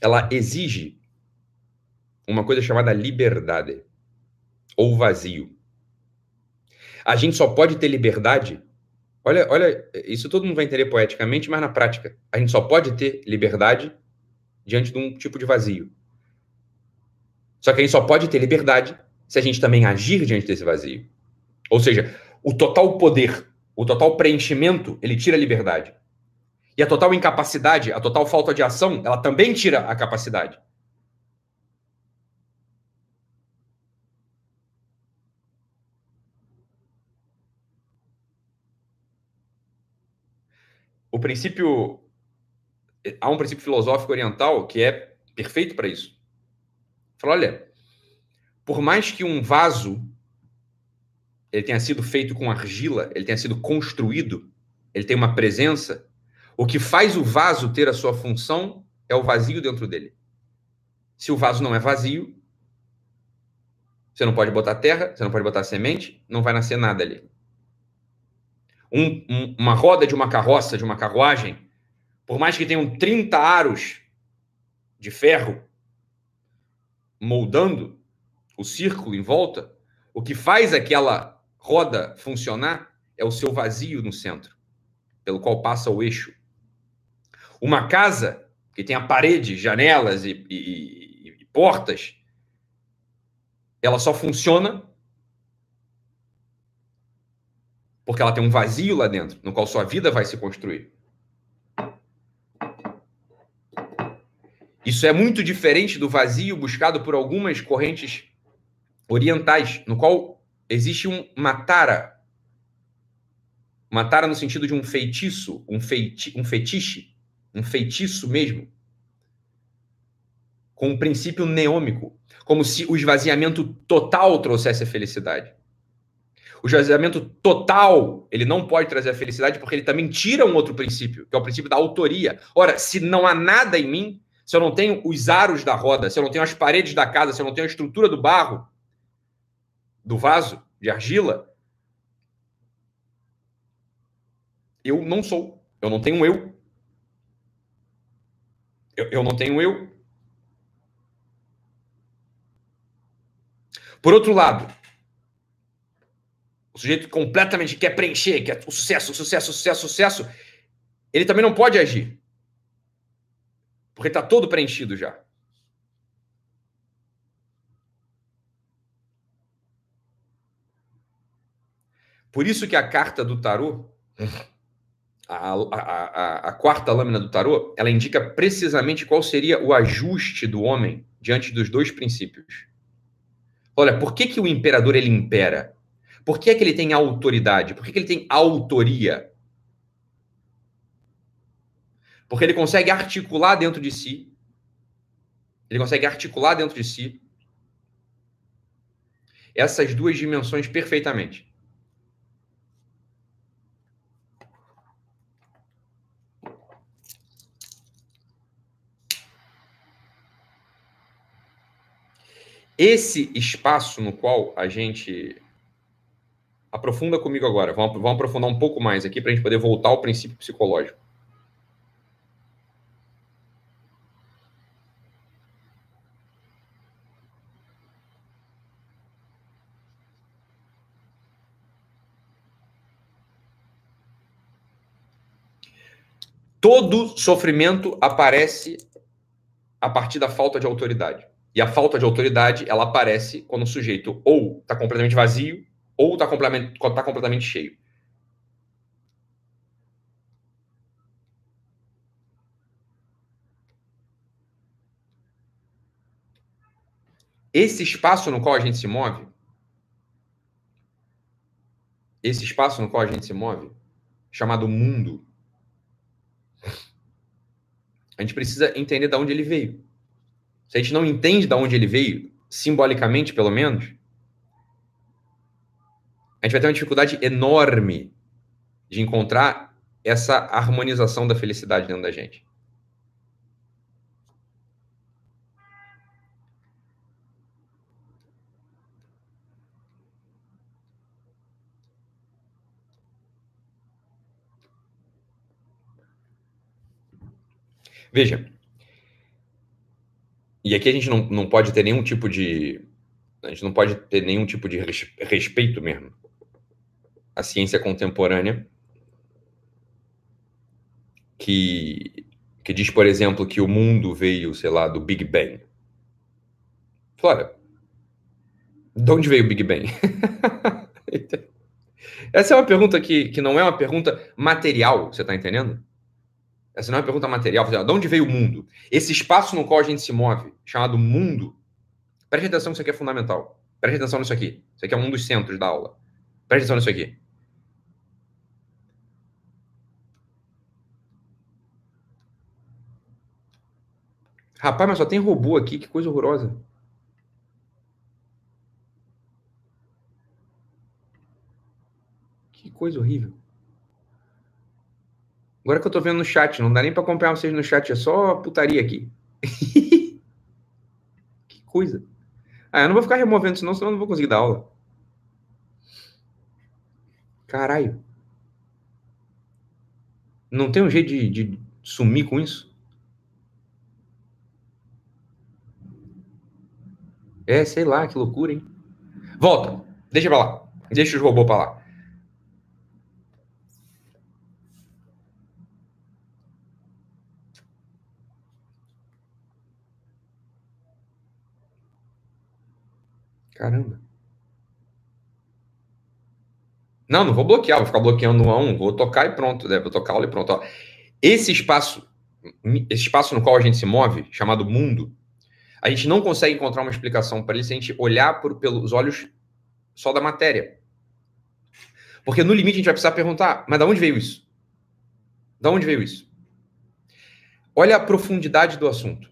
ela exige uma coisa chamada liberdade ou vazio. A gente só pode ter liberdade. Olha, olha, isso todo mundo vai entender poeticamente, mas na prática, a gente só pode ter liberdade diante de um tipo de vazio. Só que a gente só pode ter liberdade se a gente também agir diante desse vazio. Ou seja, o total poder, o total preenchimento, ele tira a liberdade. E a total incapacidade, a total falta de ação, ela também tira a capacidade. O princípio. Há um princípio filosófico oriental que é perfeito para isso. Fala, olha, por mais que um vaso ele tenha sido feito com argila, ele tenha sido construído, ele tem uma presença, o que faz o vaso ter a sua função é o vazio dentro dele. Se o vaso não é vazio, você não pode botar terra, você não pode botar semente, não vai nascer nada ali. Um, um, uma roda de uma carroça, de uma carruagem, por mais que tenham 30 aros de ferro moldando o círculo em volta, o que faz aquela roda funcionar é o seu vazio no centro, pelo qual passa o eixo. Uma casa que tem a parede, janelas e, e, e portas, ela só funciona porque ela tem um vazio lá dentro, no qual sua vida vai se construir. Isso é muito diferente do vazio buscado por algumas correntes orientais, no qual existe um matara. Matara no sentido de um feitiço, um, feiti um fetiche, um feitiço mesmo, com um princípio neômico, como se o esvaziamento total trouxesse a felicidade. O esvaziamento total, ele não pode trazer a felicidade porque ele também tira um outro princípio, que é o princípio da autoria. Ora, se não há nada em mim, se eu não tenho os aros da roda, se eu não tenho as paredes da casa, se eu não tenho a estrutura do barro, do vaso de argila, eu não sou. Eu não tenho eu. Eu, eu não tenho eu. Por outro lado, o sujeito completamente quer preencher, quer o sucesso, o sucesso, o sucesso, o sucesso, ele também não pode agir. Porque está todo preenchido já. Por isso que a carta do tarô, a, a, a, a, quarta lâmina do tarô, ela indica precisamente qual seria o ajuste do homem diante dos dois princípios. Olha, por que, que o imperador ele impera? Por que, é que ele tem autoridade? Por que, que ele tem autoria? Porque ele consegue articular dentro de si, ele consegue articular dentro de si essas duas dimensões perfeitamente. Esse espaço no qual a gente aprofunda comigo agora, vamos, vamos aprofundar um pouco mais aqui para a gente poder voltar ao princípio psicológico. Todo sofrimento aparece a partir da falta de autoridade. E a falta de autoridade, ela aparece quando o sujeito ou está completamente vazio, ou está completamente, tá completamente cheio. Esse espaço no qual a gente se move, esse espaço no qual a gente se move, chamado mundo, a gente precisa entender de onde ele veio. Se a gente não entende de onde ele veio, simbolicamente pelo menos, a gente vai ter uma dificuldade enorme de encontrar essa harmonização da felicidade dentro da gente. Veja, e aqui a gente não, não pode ter nenhum tipo de. A gente não pode ter nenhum tipo de respeito mesmo. A ciência contemporânea, que, que diz, por exemplo, que o mundo veio, sei lá, do Big Bang. Flora, de onde veio o Big Bang? Essa é uma pergunta que, que não é uma pergunta material, você está entendendo? Essa não é uma pergunta material. De onde veio o mundo? Esse espaço no qual a gente se move, chamado mundo, preste atenção que isso aqui é fundamental. Preste atenção nisso aqui. Isso aqui é um dos centros da aula. Preste atenção nisso aqui. Rapaz, mas só tem robô aqui, que coisa horrorosa. Que coisa horrível. Agora que eu tô vendo no chat, não dá nem para acompanhar vocês no chat, é só putaria aqui. que coisa. Ah, eu não vou ficar removendo senão, senão eu não vou conseguir dar aula. Caralho. Não tem um jeito de, de sumir com isso? É, sei lá, que loucura, hein? Volta. Deixa pra lá. Deixa os robôs pra lá. Caramba. Não, não vou bloquear, vou ficar bloqueando um a um, vou tocar e pronto, né? vou tocar aula e pronto. Ó. Esse espaço esse espaço no qual a gente se move, chamado mundo, a gente não consegue encontrar uma explicação para ele se a gente olhar por, pelos olhos só da matéria. Porque no limite a gente vai precisar perguntar, mas de onde veio isso? De onde veio isso? Olha a profundidade do assunto.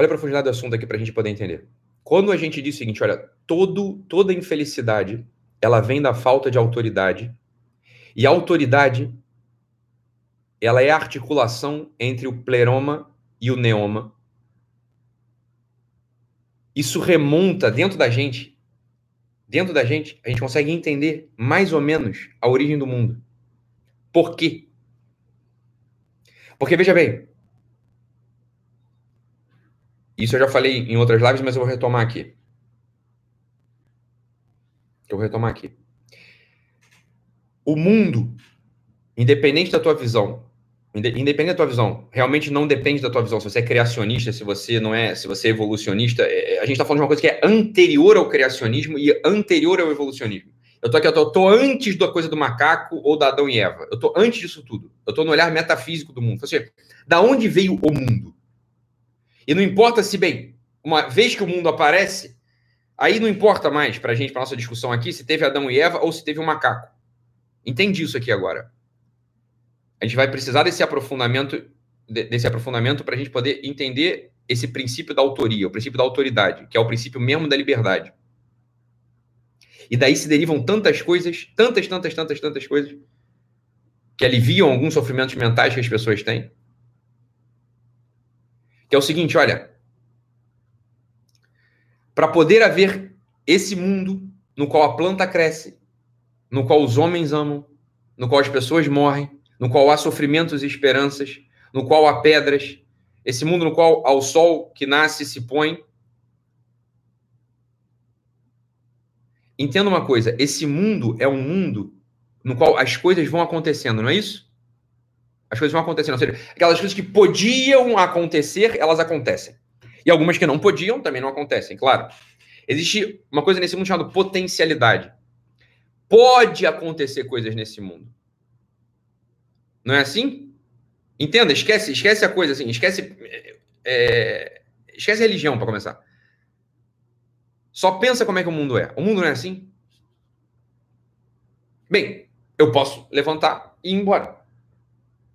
Olha a profundidade do assunto aqui para a gente poder entender. Quando a gente diz o seguinte, olha, todo, toda infelicidade, ela vem da falta de autoridade, e a autoridade, ela é a articulação entre o pleroma e o neoma. Isso remonta dentro da gente, dentro da gente, a gente consegue entender mais ou menos a origem do mundo. Por quê? Porque, veja bem, isso eu já falei em outras lives, mas eu vou retomar aqui. Eu vou retomar aqui. O mundo, independente da tua visão, independente da tua visão, realmente não depende da tua visão. Se você é criacionista, se você não é, se você é evolucionista, é, é a gente está falando de uma coisa que é anterior ao criacionismo e anterior ao evolucionismo. Eu tô aqui, eu tô, eu tô antes da coisa do macaco ou da Adão e Eva. Eu tô antes disso tudo. Eu tô no olhar metafísico do mundo. Ou seja, da onde veio o mundo? E não importa se, bem, uma vez que o mundo aparece, aí não importa mais para a gente, para nossa discussão aqui, se teve Adão e Eva ou se teve um macaco. Entende isso aqui agora. A gente vai precisar desse aprofundamento, desse aprofundamento para a gente poder entender esse princípio da autoria, o princípio da autoridade, que é o princípio mesmo da liberdade. E daí se derivam tantas coisas, tantas, tantas, tantas, tantas coisas, que aliviam alguns sofrimentos mentais que as pessoas têm que é o seguinte, olha, para poder haver esse mundo no qual a planta cresce, no qual os homens amam, no qual as pessoas morrem, no qual há sofrimentos e esperanças, no qual há pedras, esse mundo no qual ao sol que nasce se põe. Entenda uma coisa, esse mundo é um mundo no qual as coisas vão acontecendo, não é isso? As coisas vão acontecendo. Ou seja, aquelas coisas que podiam acontecer, elas acontecem. E algumas que não podiam também não acontecem, claro. Existe uma coisa nesse mundo chamada potencialidade. Pode acontecer coisas nesse mundo. Não é assim? Entenda, esquece, esquece a coisa assim, esquece, é, esquece a religião para começar. Só pensa como é que o mundo é. O mundo não é assim? Bem, eu posso levantar e ir embora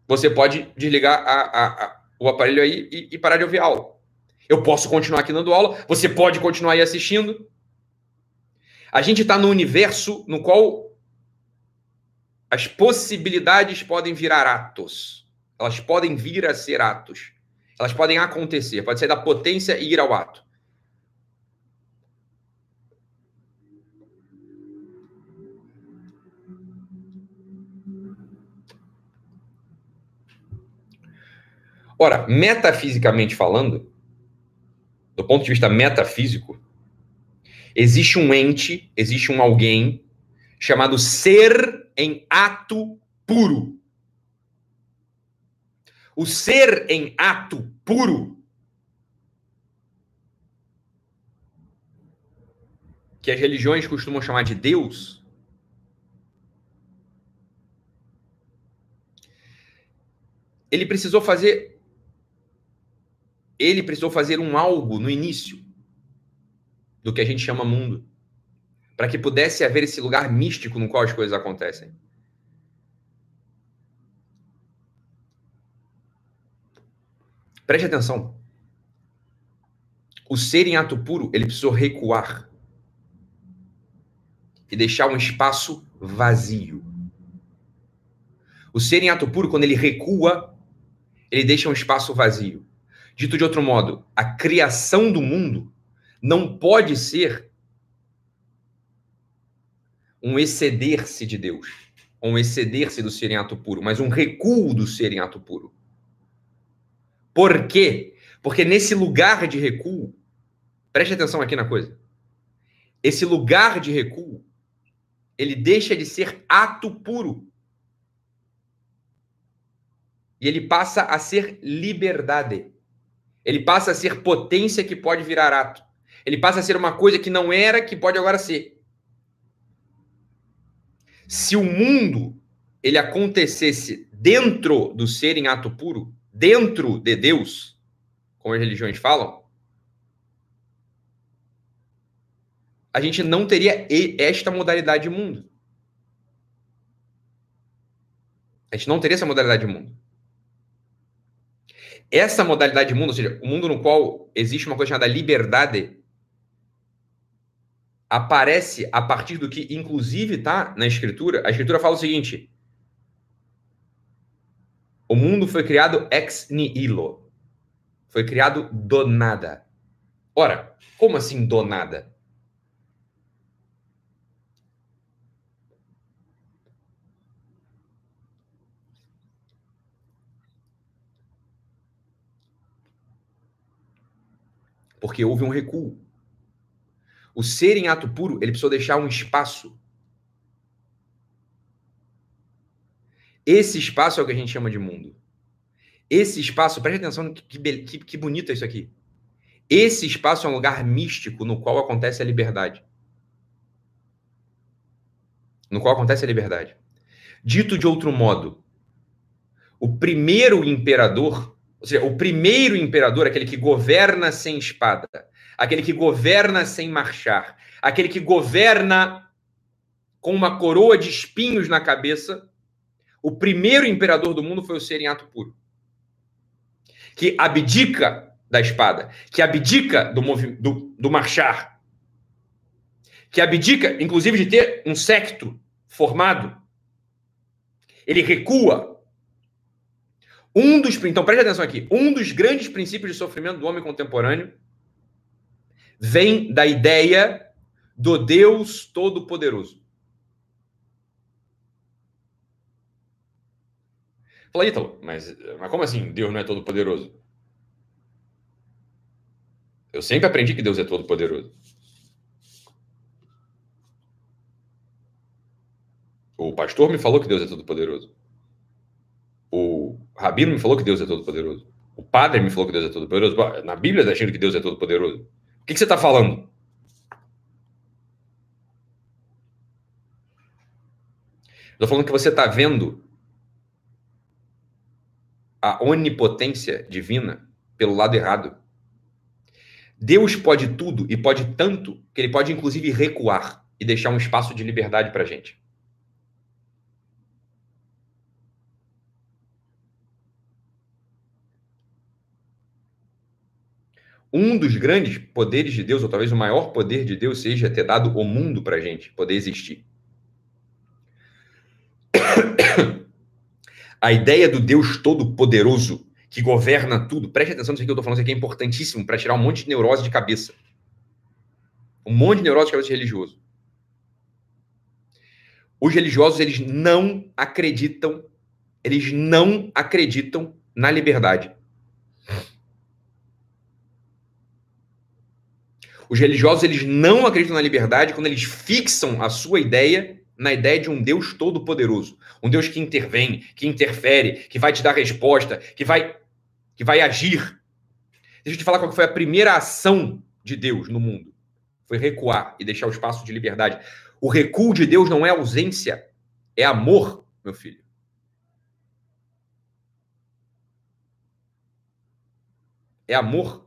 você pode desligar a, a, a, o aparelho aí e, e, parar de ouvir aula. Eu posso continuar aqui dando aula, você pode continuar aí assistindo. A gente está no universo no qual as possibilidades podem virar atos. Elas podem vir a ser atos. Elas podem acontecer. Pode sair da potência e ir ao ato. Ora, metafisicamente falando, do ponto de vista metafísico, existe um ente, existe um alguém chamado ser em ato puro. O ser em ato puro, que as religiões costumam chamar de Deus, ele precisou fazer ele precisou fazer um algo no início do que a gente chama mundo, para que pudesse haver esse lugar místico no qual as coisas acontecem. Preste atenção. O ser em ato puro, ele precisou recuar e deixar um espaço vazio. O ser em ato puro, quando ele recua, ele deixa um espaço vazio. Dito de outro modo, a criação do mundo não pode ser um exceder-se de Deus, um exceder-se do ser em ato puro, mas um recuo do ser em ato puro. Por quê? Porque nesse lugar de recuo, preste atenção aqui na coisa. Esse lugar de recuo, ele deixa de ser ato puro. E ele passa a ser liberdade. Ele passa a ser potência que pode virar ato. Ele passa a ser uma coisa que não era, que pode agora ser. Se o mundo ele acontecesse dentro do ser em ato puro, dentro de Deus, como as religiões falam, a gente não teria esta modalidade de mundo. A gente não teria essa modalidade de mundo. Essa modalidade de mundo, ou seja, o mundo no qual existe uma coisa chamada liberdade, aparece a partir do que, inclusive, está na Escritura. A Escritura fala o seguinte: o mundo foi criado ex nihilo. Foi criado do nada. Ora, como assim do nada? Porque houve um recuo. O ser em ato puro, ele precisou deixar um espaço. Esse espaço é o que a gente chama de mundo. Esse espaço, preste atenção que, que, que bonito isso aqui. Esse espaço é um lugar místico no qual acontece a liberdade. No qual acontece a liberdade. Dito de outro modo, o primeiro imperador ou seja, o primeiro imperador, aquele que governa sem espada, aquele que governa sem marchar, aquele que governa com uma coroa de espinhos na cabeça, o primeiro imperador do mundo foi o ser em ato puro. Que abdica da espada, que abdica do, do, do marchar, que abdica, inclusive, de ter um secto formado. Ele recua um dos, então preste atenção aqui, um dos grandes princípios de sofrimento do homem contemporâneo vem da ideia do Deus Todo-Poderoso. Fala, Ítalo, mas, mas como assim Deus não é todo-poderoso? Eu sempre aprendi que Deus é todo-poderoso. O pastor me falou que Deus é todo-poderoso. Rabino me falou que Deus é todo-poderoso. O padre me falou que Deus é todo-poderoso. Na Bíblia está achando que Deus é todo-poderoso. O que, que você está falando? Estou falando que você está vendo a onipotência divina pelo lado errado. Deus pode tudo e pode tanto que ele pode inclusive recuar e deixar um espaço de liberdade para a gente. Um dos grandes poderes de Deus, ou talvez o maior poder de Deus, seja ter dado o mundo para a gente poder existir. A ideia do Deus Todo-Poderoso que governa tudo, preste atenção nisso que eu estou falando, isso aqui é importantíssimo para tirar um monte de neurose de cabeça. Um monte de neurose de cabeça religioso. Os religiosos, eles não acreditam, eles não acreditam na liberdade. Os religiosos eles não acreditam na liberdade quando eles fixam a sua ideia na ideia de um Deus todo-poderoso, um Deus que intervém, que interfere, que vai te dar resposta, que vai que vai agir. Deixa eu te falar qual foi a primeira ação de Deus no mundo. Foi recuar e deixar o espaço de liberdade. O recuo de Deus não é ausência, é amor, meu filho. É amor.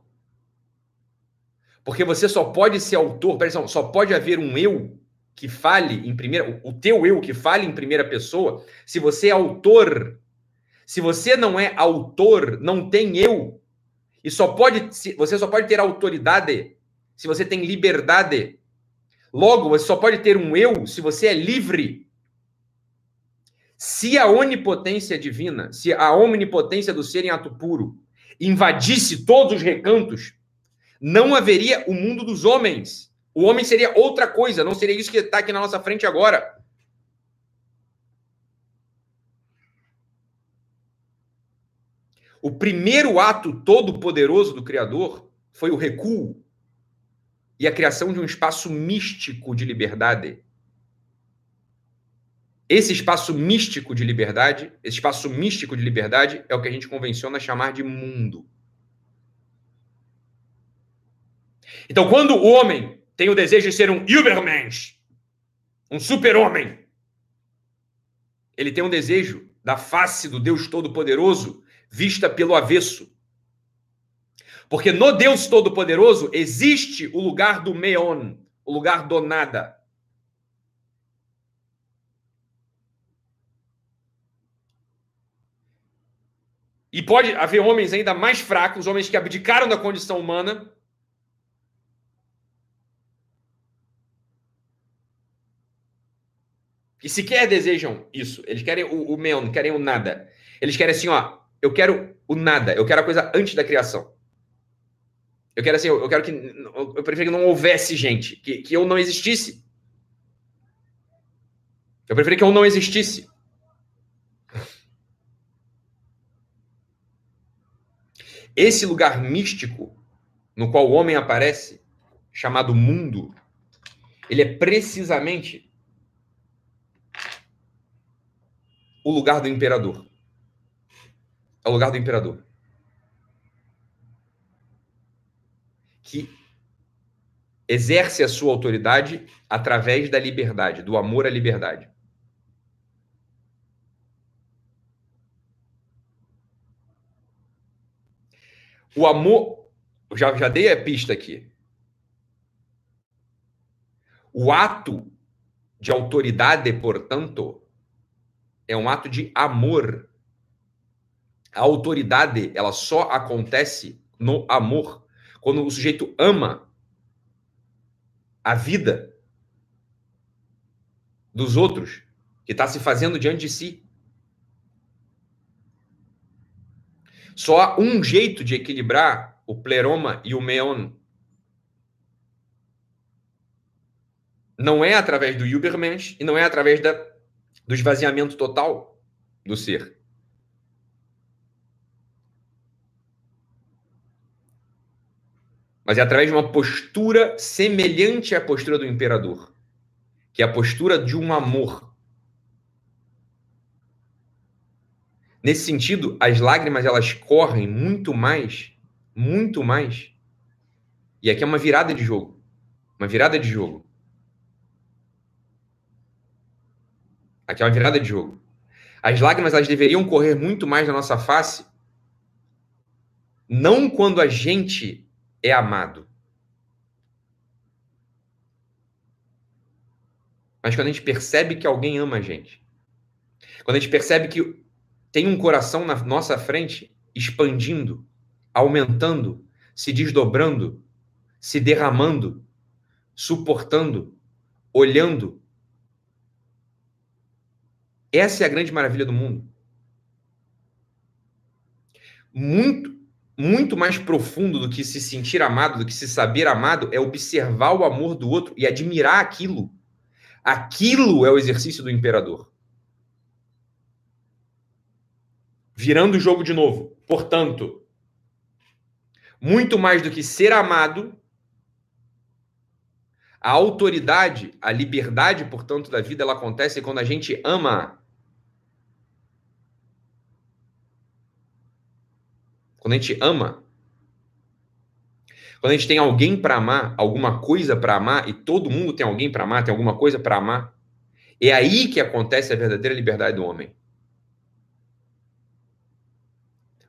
Porque você só pode ser autor, atenção, só pode haver um eu que fale em primeira, o teu eu que fale em primeira pessoa, se você é autor. Se você não é autor, não tem eu. E só pode, você só pode ter autoridade se você tem liberdade. Logo, você só pode ter um eu se você é livre. Se a onipotência divina, se a omnipotência do ser em ato puro invadisse todos os recantos, não haveria o mundo dos homens. O homem seria outra coisa, não seria isso que está aqui na nossa frente agora. O primeiro ato todo-poderoso do Criador foi o recuo e a criação de um espaço místico de liberdade. Esse espaço místico de liberdade, esse espaço místico de liberdade é o que a gente convenciona chamar de mundo. Então, quando o homem tem o desejo de ser um Übermensch, um super-homem, ele tem um desejo da face do Deus Todo-Poderoso vista pelo avesso. Porque no Deus Todo-Poderoso existe o lugar do meon, o lugar do nada. E pode haver homens ainda mais fracos, homens que abdicaram da condição humana. Que sequer desejam isso. Eles querem o, o meon, querem o nada. Eles querem assim, ó, eu quero o nada, eu quero a coisa antes da criação. Eu quero assim, eu, quero que eu prefiro que não houvesse gente, que, que eu não existisse. Eu prefiro que eu não existisse. Esse lugar místico no qual o homem aparece, chamado mundo, ele é precisamente o lugar do imperador. É o lugar do imperador. Que exerce a sua autoridade através da liberdade, do amor à liberdade. O amor, já, já dei a pista aqui. O ato de autoridade, portanto, é um ato de amor. A autoridade, ela só acontece no amor. Quando o sujeito ama a vida dos outros, que está se fazendo diante de si. Só há um jeito de equilibrar o pleroma e o meon. Não é através do Übermensch e não é através da, do esvaziamento total do ser. Mas é através de uma postura semelhante à postura do imperador, que é a postura de um amor Nesse sentido, as lágrimas elas correm muito mais, muito mais. E aqui é uma virada de jogo. Uma virada de jogo. Aqui é virada de jogo. As lágrimas elas deveriam correr muito mais na nossa face, não quando a gente é amado, mas quando a gente percebe que alguém ama a gente. Quando a gente percebe que tem um coração na nossa frente expandindo, aumentando, se desdobrando, se derramando, suportando, olhando. Essa é a grande maravilha do mundo. Muito, muito mais profundo do que se sentir amado, do que se saber amado, é observar o amor do outro e admirar aquilo. Aquilo é o exercício do imperador. virando o jogo de novo. Portanto, muito mais do que ser amado, a autoridade, a liberdade, portanto, da vida, ela acontece quando a gente ama. Quando a gente ama. Quando a gente tem alguém para amar, alguma coisa para amar, e todo mundo tem alguém para amar, tem alguma coisa para amar, é aí que acontece a verdadeira liberdade do homem.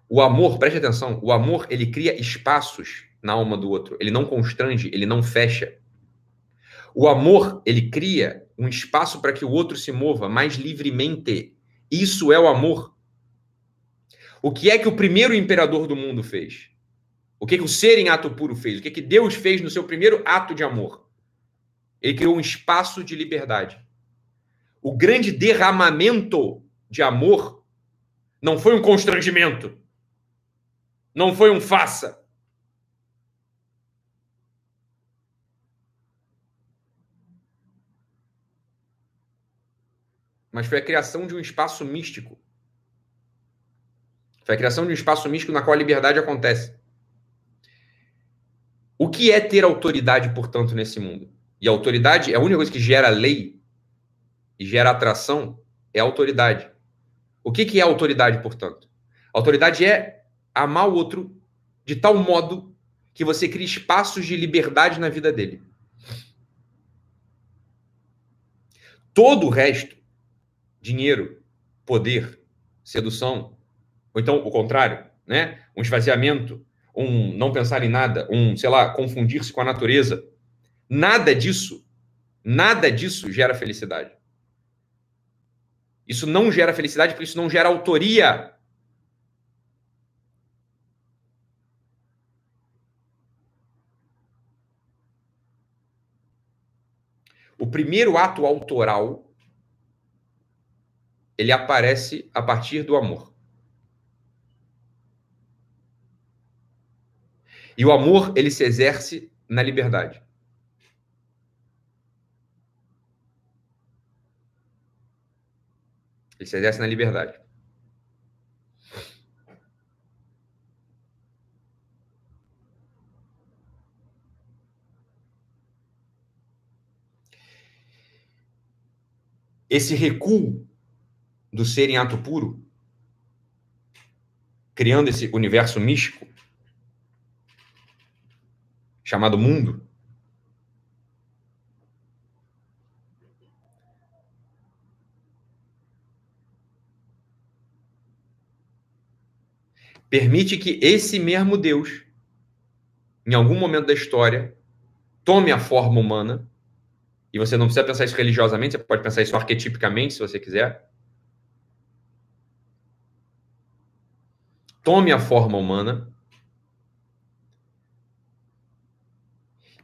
O amor, preste atenção, o amor ele cria espaços na alma do outro. Ele não constrange, ele não fecha. O amor, ele cria um espaço para que o outro se mova mais livremente. Isso é o amor. O que é que o primeiro imperador do mundo fez? O que, é que o ser em ato puro fez? O que, é que Deus fez no seu primeiro ato de amor? Ele criou um espaço de liberdade. O grande derramamento de amor não foi um constrangimento. Não foi um faça. Mas foi a criação de um espaço místico. Foi a criação de um espaço místico na qual a liberdade acontece. O que é ter autoridade, portanto, nesse mundo? E a autoridade é a única coisa que gera lei e gera atração, é a autoridade. O que, que é autoridade, portanto? autoridade é amar o outro de tal modo que você cria espaços de liberdade na vida dele. Todo o resto, dinheiro, poder, sedução, ou então o contrário, né? Um esvaziamento, um não pensar em nada, um, sei lá, confundir-se com a natureza. Nada disso, nada disso gera felicidade. Isso não gera felicidade porque isso não gera autoria. O primeiro ato autoral ele aparece a partir do amor. E o amor, ele se exerce na liberdade. Ele se exerce na liberdade. Esse recuo do ser em ato puro, criando esse universo místico chamado mundo, permite que esse mesmo Deus, em algum momento da história, tome a forma humana, e você não precisa pensar isso religiosamente, você pode pensar isso arquetipicamente, se você quiser. Tome a forma humana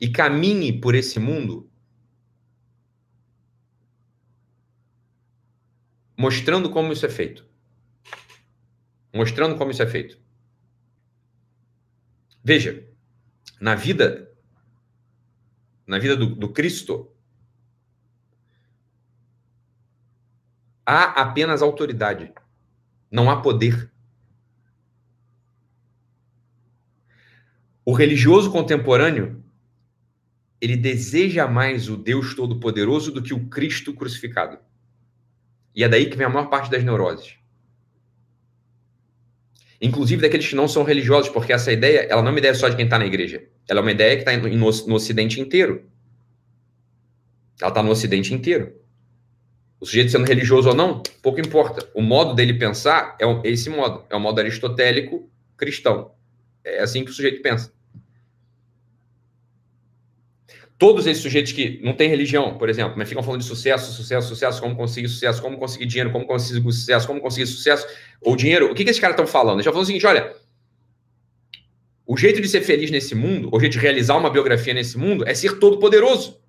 e caminhe por esse mundo mostrando como isso é feito mostrando como isso é feito. Veja, na vida, na vida do, do Cristo, há apenas autoridade, não há poder. O religioso contemporâneo, ele deseja mais o Deus Todo-Poderoso do que o Cristo crucificado. E é daí que vem a maior parte das neuroses inclusive daqueles que não são religiosos, porque essa ideia, ela não é uma ideia só de quem está na igreja. Ela é uma ideia que está no, no Ocidente inteiro. Ela está no Ocidente inteiro. O sujeito sendo religioso ou não, pouco importa. O modo dele pensar é esse modo. É o modo aristotélico cristão. É assim que o sujeito pensa todos esses sujeitos que não têm religião, por exemplo, mas ficam falando de sucesso, sucesso, sucesso, como conseguir sucesso, como conseguir dinheiro, como conseguir sucesso, como conseguir sucesso, ou dinheiro, o que, que esses caras estão falando? Eles estão falando o seguinte: olha, o jeito de ser feliz nesse mundo, o jeito de realizar uma biografia nesse mundo, é ser todo poderoso.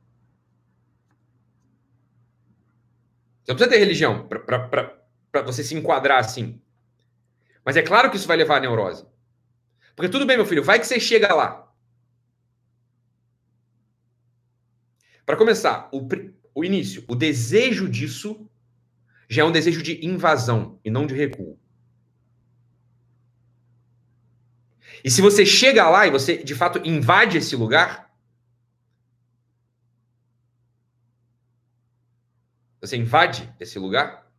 Você não precisa ter religião para você se enquadrar assim. Mas é claro que isso vai levar à neurose. Porque tudo bem, meu filho, vai que você chega lá. Para começar, o, o início, o desejo disso já é um desejo de invasão e não de recuo. E se você chega lá e você de fato invade esse lugar, você invade esse lugar,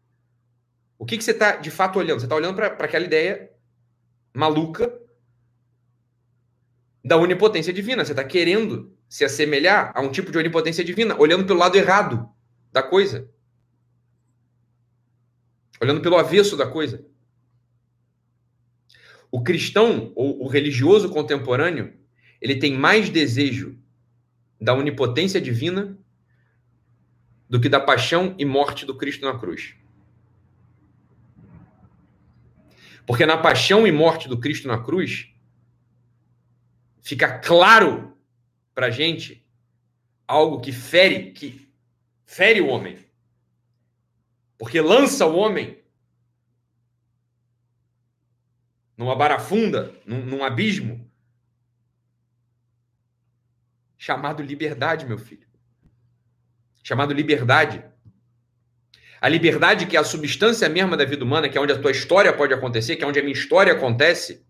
o que, que você está de fato olhando? Você está olhando para aquela ideia maluca da onipotência divina. Você está querendo se assemelhar a um tipo de onipotência divina, olhando pelo lado errado da coisa. Olhando pelo avesso da coisa. O cristão ou o religioso contemporâneo, ele tem mais desejo da onipotência divina do que da paixão e morte do Cristo na cruz. Porque na paixão e morte do Cristo na cruz, fica claro para gente algo que fere, que fere o homem. Porque lança o homem numa barafunda, num, num abismo, chamado liberdade, meu filho. Chamado liberdade. A liberdade que é a substância mesma da vida humana, que é onde a tua história pode acontecer, que é onde a minha história acontece,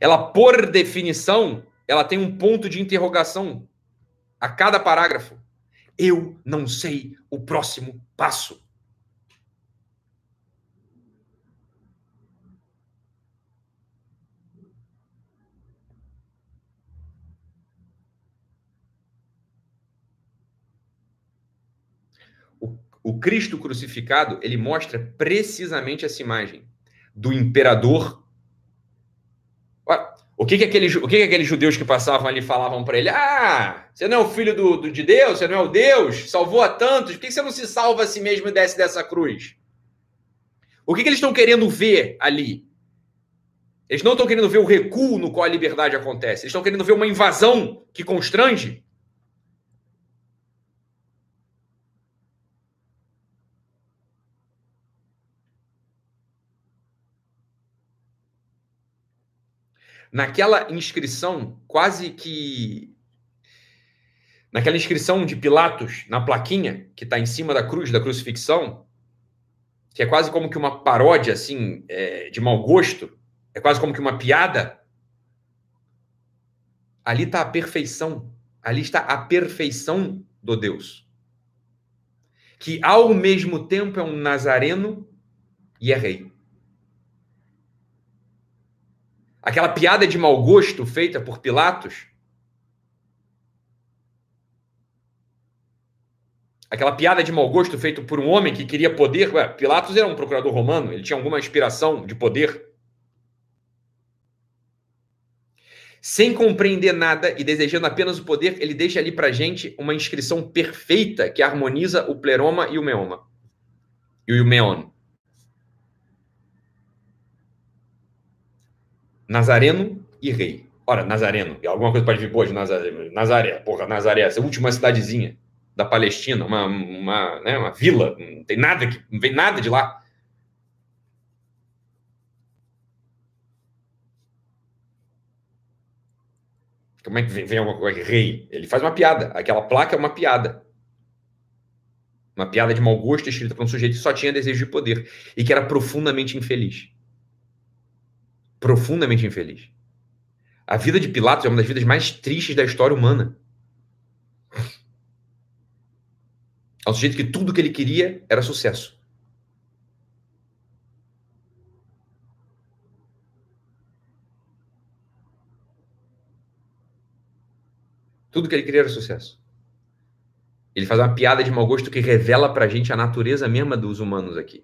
ela, por definição, ela tem um ponto de interrogação a cada parágrafo. Eu não sei o próximo passo. O Cristo crucificado, ele mostra precisamente essa imagem do imperador. O que que aqueles, o que que aqueles judeus que passavam ali falavam para ele? Ah, você não é o filho do, do, de Deus, você não é o Deus, salvou a tantos, por que você não se salva a si mesmo e desce dessa cruz? O que, que eles estão querendo ver ali? Eles não estão querendo ver o recuo no qual a liberdade acontece. Eles estão querendo ver uma invasão que constrange. Naquela inscrição, quase que. Naquela inscrição de Pilatos, na plaquinha que está em cima da cruz, da crucifixão, que é quase como que uma paródia, assim, é, de mau gosto, é quase como que uma piada. Ali está a perfeição. Ali está a perfeição do Deus. Que ao mesmo tempo é um nazareno e é rei. Aquela piada de mau gosto feita por Pilatos. Aquela piada de mau gosto feita por um homem que queria poder. Ué, Pilatos era um procurador romano, ele tinha alguma inspiração de poder. sem compreender nada e desejando apenas o poder, ele deixa ali para gente uma inscrição perfeita que harmoniza o pleroma e o meoma. E o meon. Nazareno e rei. Ora, Nazareno. Alguma coisa pode vir, pô, de Nazaré. Nazaré, porra, Nazaré, essa última cidadezinha da Palestina, uma, uma, né, uma vila, não tem nada que, não vem nada de lá. Como é que vem, vem alguma coisa? Rei. Ele faz uma piada. Aquela placa é uma piada. Uma piada de mau gosto escrita por um sujeito que só tinha desejo de poder e que era profundamente infeliz. Profundamente infeliz. A vida de Pilatos é uma das vidas mais tristes da história humana. É um sujeito que tudo que ele queria era sucesso. Tudo que ele queria era sucesso. Ele faz uma piada de mau gosto que revela pra gente a natureza mesma dos humanos aqui.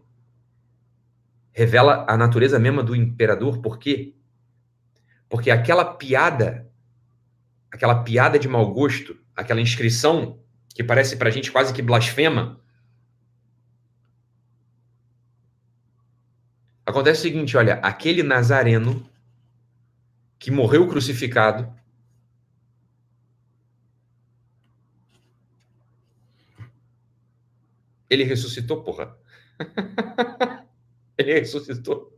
Revela a natureza mesma do imperador, por quê? Porque aquela piada, aquela piada de mau gosto, aquela inscrição que parece pra gente quase que blasfema, Acontece o seguinte, olha, aquele nazareno que morreu crucificado, Ele ressuscitou, porra. ele ressuscitou.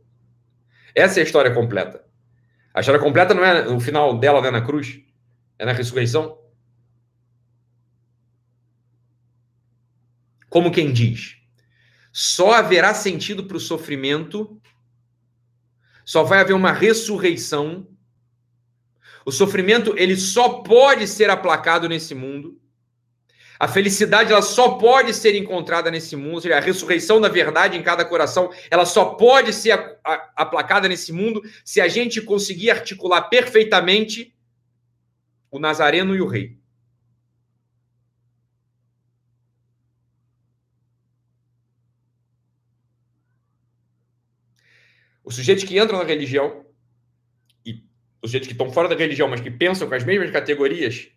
Essa é a história completa. A história completa não é o final dela né, na cruz, é na ressurreição. Como quem diz, só haverá sentido para o sofrimento, só vai haver uma ressurreição. O sofrimento ele só pode ser aplacado nesse mundo a felicidade ela só pode ser encontrada nesse mundo, seja, a ressurreição da verdade em cada coração, ela só pode ser aplacada nesse mundo se a gente conseguir articular perfeitamente o Nazareno e o Rei. Os sujeitos que entram na religião e os sujeitos que estão fora da religião, mas que pensam com as mesmas categorias,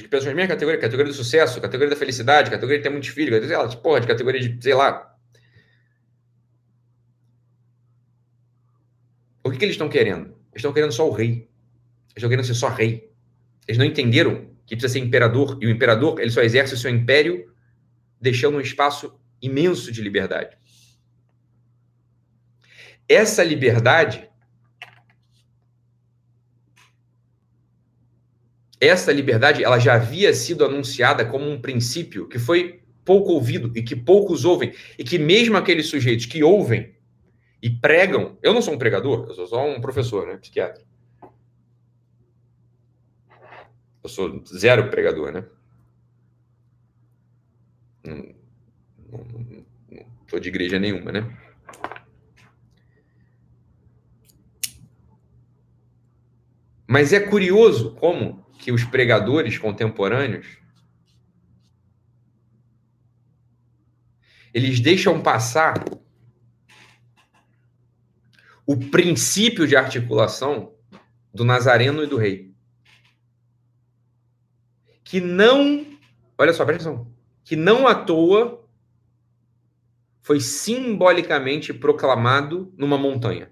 que pensa na minha categoria, categoria do sucesso, categoria da felicidade, categoria de ter muitos filhos, sei lá, porra, de categoria de, sei lá. O que, que eles estão querendo? Eles estão querendo só o rei. Eles estão querendo ser só rei. Eles não entenderam que precisa ser imperador, e o imperador ele só exerce o seu império deixando um espaço imenso de liberdade. Essa liberdade essa liberdade ela já havia sido anunciada como um princípio que foi pouco ouvido e que poucos ouvem e que mesmo aqueles sujeitos que ouvem e pregam, eu não sou um pregador, eu sou só um professor, né, psiquiatra. Eu sou zero pregador, né? Não, não, não, não sou de igreja nenhuma, né? Mas é curioso como que os pregadores contemporâneos eles deixam passar o princípio de articulação do Nazareno e do Rei. Que não, olha só, presta atenção, que não à toa foi simbolicamente proclamado numa montanha.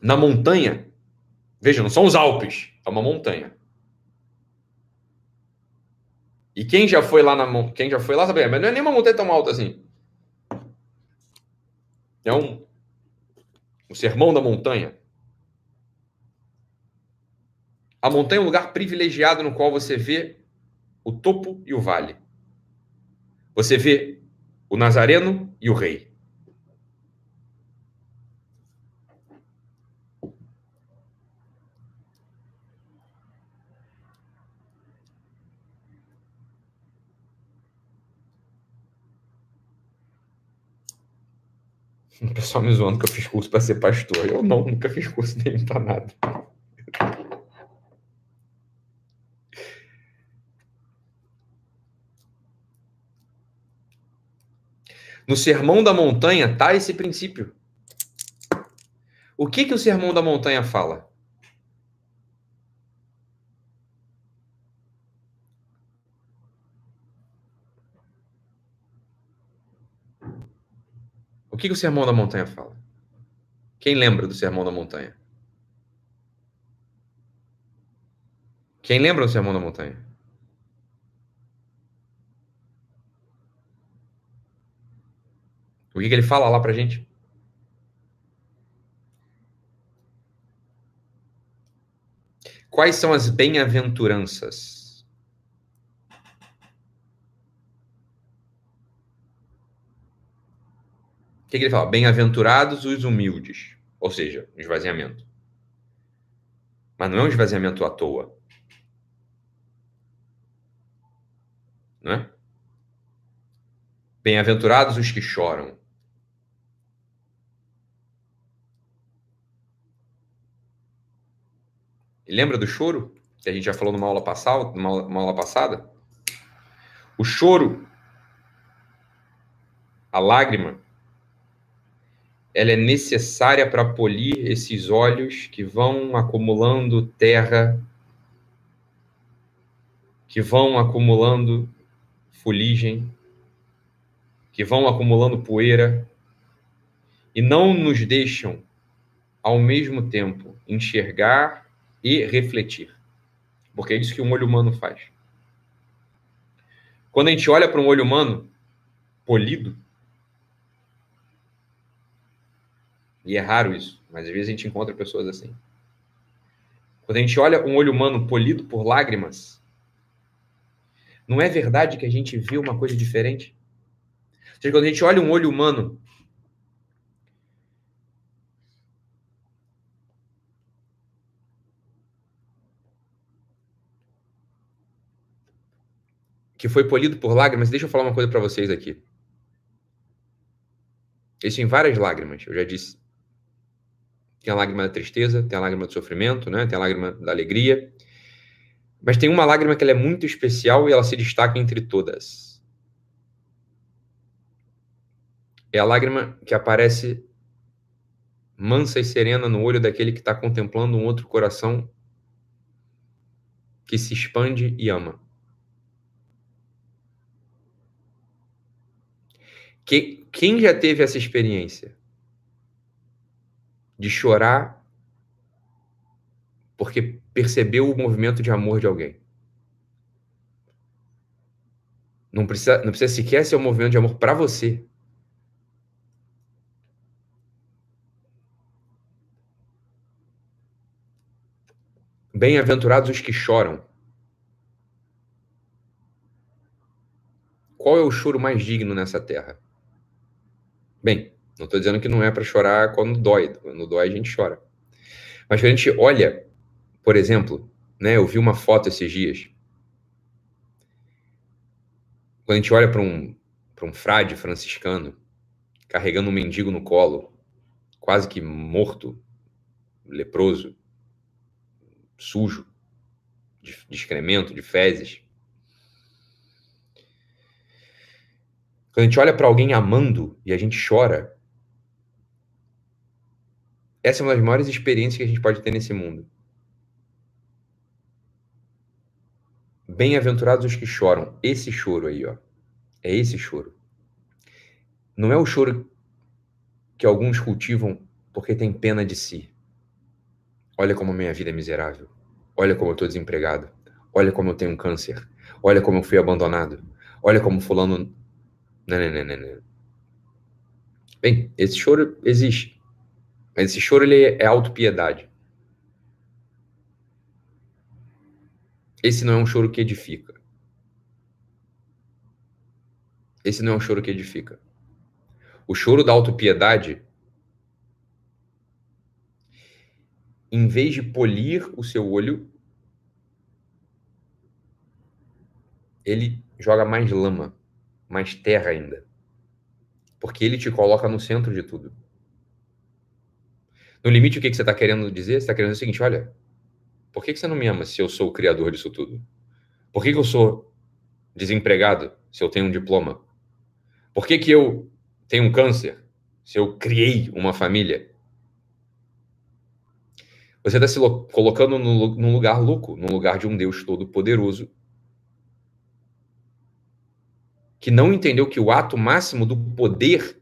Na montanha, veja, não são os Alpes, é uma montanha. E quem já foi lá na quem já foi lá sabe, mas não é nem uma montanha tão alta assim. É um o sermão da montanha. A montanha é um lugar privilegiado no qual você vê o topo e o vale. Você vê o Nazareno e o rei. O pessoal me zoando que eu fiz curso para ser pastor. Eu não, nunca fiz curso nenhum para nada. No Sermão da Montanha está esse princípio. O que, que o Sermão da Montanha fala? Que, que o Sermão da Montanha fala? Quem lembra do Sermão da Montanha? Quem lembra do Sermão da Montanha? O que, que ele fala lá pra gente? Quais são as bem-aventuranças? O que, que ele fala? Bem-aventurados os humildes. Ou seja, um esvaziamento. Mas não é um esvaziamento à toa. Não é? Bem-aventurados os que choram. E lembra do choro? Que a gente já falou numa aula passada, numa aula passada? O choro, a lágrima, ela é necessária para polir esses olhos que vão acumulando terra, que vão acumulando fuligem, que vão acumulando poeira e não nos deixam ao mesmo tempo enxergar e refletir. Porque é isso que um olho humano faz. Quando a gente olha para um olho humano polido, E é raro isso, mas às vezes a gente encontra pessoas assim. Quando a gente olha um olho humano polido por lágrimas, não é verdade que a gente viu uma coisa diferente? Ou seja, quando a gente olha um olho humano que foi polido por lágrimas, deixa eu falar uma coisa para vocês aqui. Isso em várias lágrimas, eu já disse. Tem a lágrima da tristeza, tem a lágrima do sofrimento, né? tem a lágrima da alegria. Mas tem uma lágrima que é muito especial e ela se destaca entre todas. É a lágrima que aparece mansa e serena no olho daquele que está contemplando um outro coração que se expande e ama. Que, quem já teve essa experiência? De chorar porque percebeu o movimento de amor de alguém. Não precisa, não precisa sequer ser um movimento de amor para você. Bem-aventurados os que choram. Qual é o choro mais digno nessa terra? Bem, não estou dizendo que não é para chorar quando dói. Quando dói, a gente chora. Mas quando a gente olha, por exemplo, né, eu vi uma foto esses dias. Quando a gente olha para um, um frade franciscano carregando um mendigo no colo, quase que morto, leproso, sujo, de, de excremento, de fezes. Quando a gente olha para alguém amando e a gente chora, essa é uma das maiores experiências que a gente pode ter nesse mundo. Bem-aventurados os que choram. Esse choro aí, ó. É esse choro. Não é o choro que alguns cultivam porque tem pena de si. Olha como a minha vida é miserável. Olha como eu estou desempregado. Olha como eu tenho um câncer. Olha como eu fui abandonado. Olha como fulano não, não, não, não, não. Bem, esse choro existe. Mas esse choro ele é autopiedade. Esse não é um choro que edifica. Esse não é um choro que edifica. O choro da autopiedade, em vez de polir o seu olho, ele joga mais lama mais terra ainda. Porque ele te coloca no centro de tudo. No limite, o que, que você está querendo dizer? Você está querendo dizer o seguinte: olha, por que, que você não me ama se eu sou o criador disso tudo? Por que, que eu sou desempregado se eu tenho um diploma? Por que, que eu tenho um câncer se eu criei uma família? Você está se colocando num lugar louco, num lugar de um Deus todo-poderoso que não entendeu que o ato máximo do poder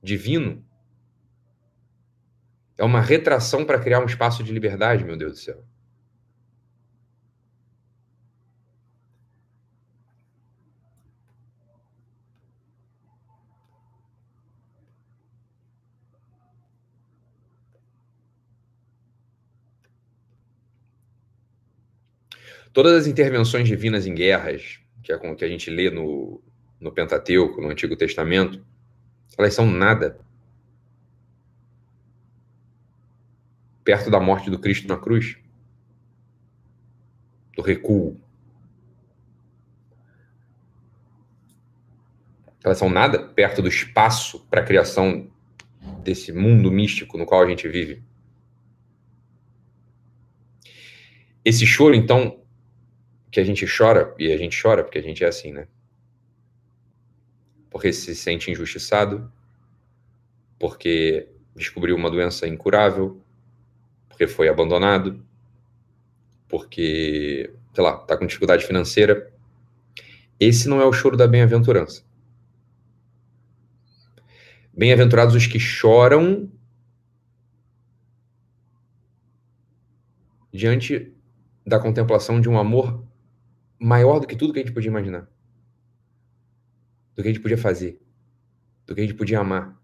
divino é uma retração para criar um espaço de liberdade, meu Deus do céu. Todas as intervenções divinas em guerras, que é que a gente lê no, no Pentateuco, no Antigo Testamento, elas são nada perto da morte do Cristo na cruz, do recuo. Elas são nada perto do espaço para a criação desse mundo místico no qual a gente vive. Esse choro, então, que a gente chora, e a gente chora porque a gente é assim, né? Porque se sente injustiçado, porque descobriu uma doença incurável, porque foi abandonado, porque, sei lá, tá com dificuldade financeira. Esse não é o choro da bem-aventurança. Bem-aventurados os que choram diante da contemplação de um amor maior do que tudo que a gente podia imaginar. Do que a gente podia fazer. Do que a gente podia amar.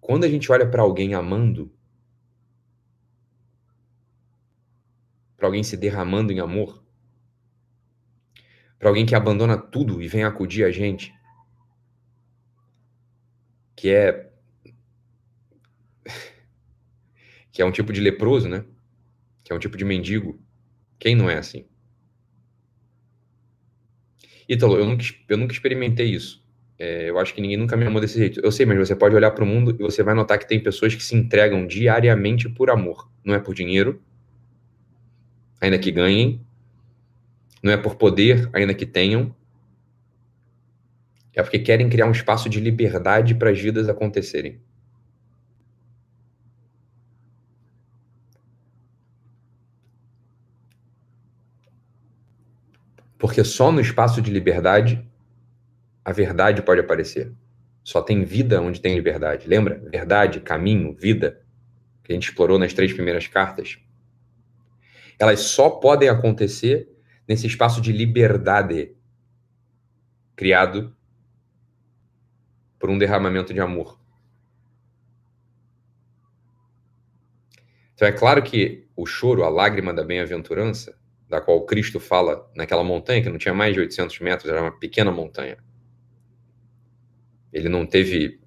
Quando a gente olha para alguém amando, para alguém se derramando em amor, para alguém que abandona tudo e vem acudir a gente, que é que é um tipo de leproso, né? Que é um tipo de mendigo quem não é assim? Ítalo, eu nunca, eu nunca experimentei isso. É, eu acho que ninguém nunca me amou desse jeito. Eu sei, mas você pode olhar para o mundo e você vai notar que tem pessoas que se entregam diariamente por amor. Não é por dinheiro, ainda que ganhem. Não é por poder, ainda que tenham. É porque querem criar um espaço de liberdade para as vidas acontecerem. Porque só no espaço de liberdade a verdade pode aparecer. Só tem vida onde tem liberdade. Lembra? Verdade, caminho, vida, que a gente explorou nas três primeiras cartas. Elas só podem acontecer nesse espaço de liberdade criado por um derramamento de amor. Então é claro que o choro, a lágrima da bem-aventurança, da qual Cristo fala naquela montanha, que não tinha mais de 800 metros, era uma pequena montanha. Ele não teve.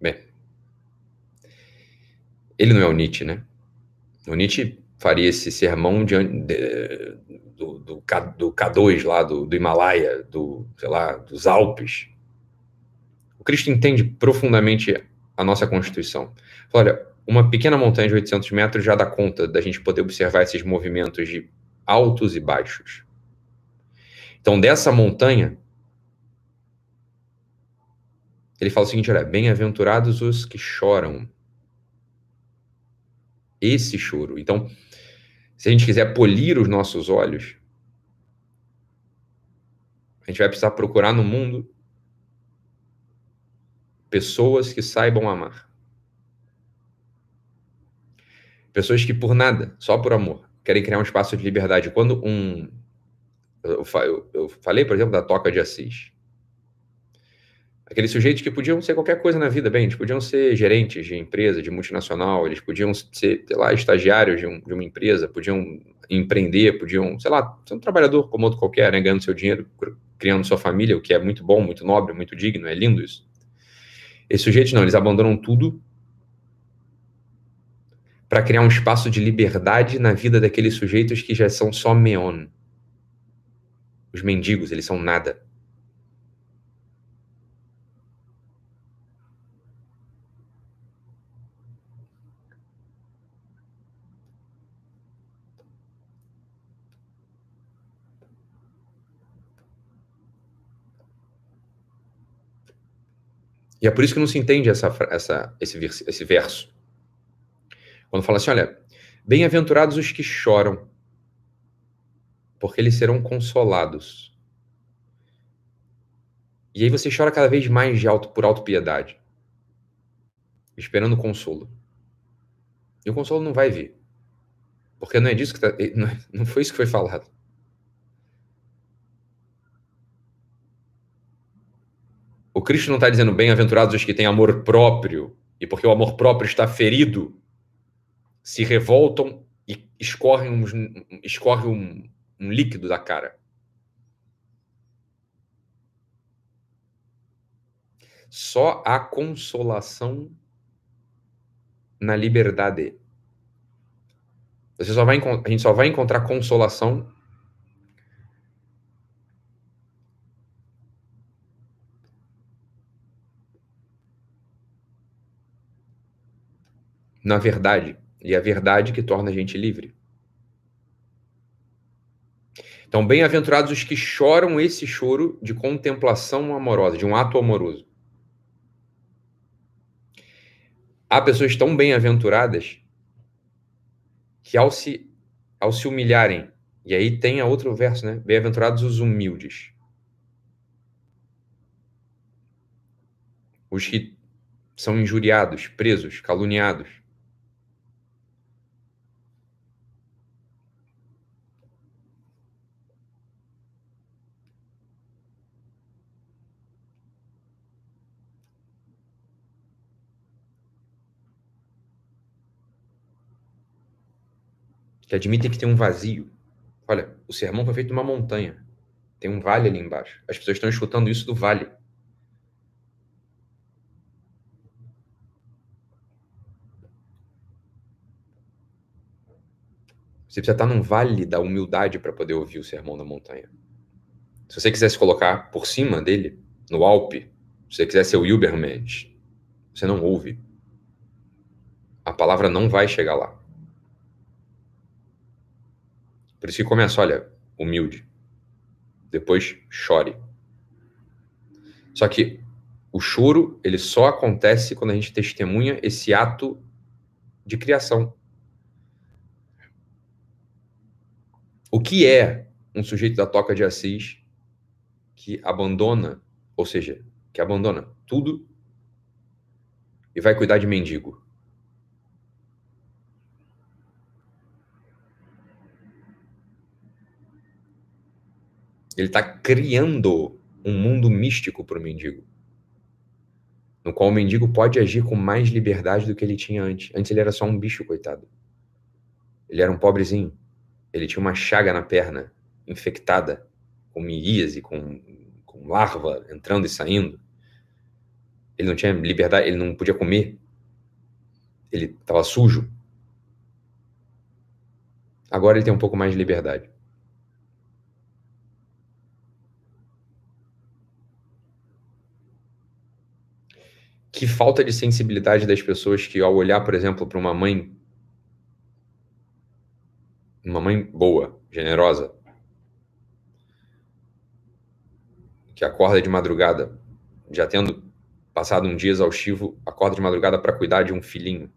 Bem, ele não é o Nietzsche, né? O Nietzsche faria esse sermão do, do, do, K2 lá, do, do Himalaia, do, sei lá, dos Alpes. O Cristo entende profundamente a nossa Constituição. Olha, uma pequena montanha de 800 metros já dá conta da gente poder observar esses movimentos de altos e baixos. Então, dessa montanha, ele fala o seguinte: olha, bem-aventurados os que choram. Esse choro. Então, se a gente quiser polir os nossos olhos, a gente vai precisar procurar no mundo pessoas que saibam amar. Pessoas que por nada, só por amor, querem criar um espaço de liberdade. Quando um. Eu, eu, falei, por exemplo, da Toca de Assis. Aqueles sujeitos que podiam ser qualquer coisa na vida, bem, eles podiam ser gerentes de empresa, de multinacional, eles podiam ser, sei lá, estagiários de, um, de uma empresa, podiam empreender, podiam, sei lá, ser um trabalhador como outro qualquer, né, ganhando seu dinheiro, criando sua família, o que é muito bom, muito nobre, muito digno, é lindo isso. Esses sujeitos não, eles abandonam tudo para criar um espaço de liberdade na vida daqueles sujeitos que já são só meon. Os mendigos, eles são nada. E é por isso que não se entende essa, essa, esse, esse verso. Quando fala assim, olha, bem-aventurados os que choram, porque eles serão consolados. E aí você chora cada vez mais de alto por autopiedade, esperando consolo. E o consolo não vai vir. Porque não é disso que tá, não foi isso que foi falado. O Cristo não está dizendo bem-aventurados os que têm amor próprio, e porque o amor próprio está ferido, se revoltam e escorrem um, escorre um, um líquido da cara. Só há consolação na liberdade. Você só vai, a gente só vai encontrar consolação na verdade. E a verdade que torna a gente livre. Então, bem-aventurados os que choram esse choro de contemplação amorosa, de um ato amoroso. Há pessoas tão bem-aventuradas que ao se, ao se humilharem, e aí tem a outro verso, né? Bem-aventurados os humildes. Os que são injuriados, presos, caluniados. Que admitem que tem um vazio. Olha, o sermão foi feito numa montanha. Tem um vale ali embaixo. As pessoas estão escutando isso do vale. Você precisa estar num vale da humildade para poder ouvir o sermão da montanha. Se você quiser se colocar por cima dele, no Alpe, se você quiser ser o Ubermensch, você não ouve. A palavra não vai chegar lá. Por isso que começa, olha, humilde. Depois chore. Só que o choro, ele só acontece quando a gente testemunha esse ato de criação. O que é um sujeito da toca de Assis que abandona, ou seja, que abandona tudo e vai cuidar de mendigo? Ele está criando um mundo místico para o mendigo, no qual o mendigo pode agir com mais liberdade do que ele tinha antes. Antes ele era só um bicho, coitado. Ele era um pobrezinho. Ele tinha uma chaga na perna, infectada, com miríase, com, com larva entrando e saindo. Ele não tinha liberdade, ele não podia comer. Ele estava sujo. Agora ele tem um pouco mais de liberdade. Que falta de sensibilidade das pessoas que, ao olhar, por exemplo, para uma mãe, uma mãe boa, generosa, que acorda de madrugada, já tendo passado um dia exaustivo, acorda de madrugada para cuidar de um filhinho.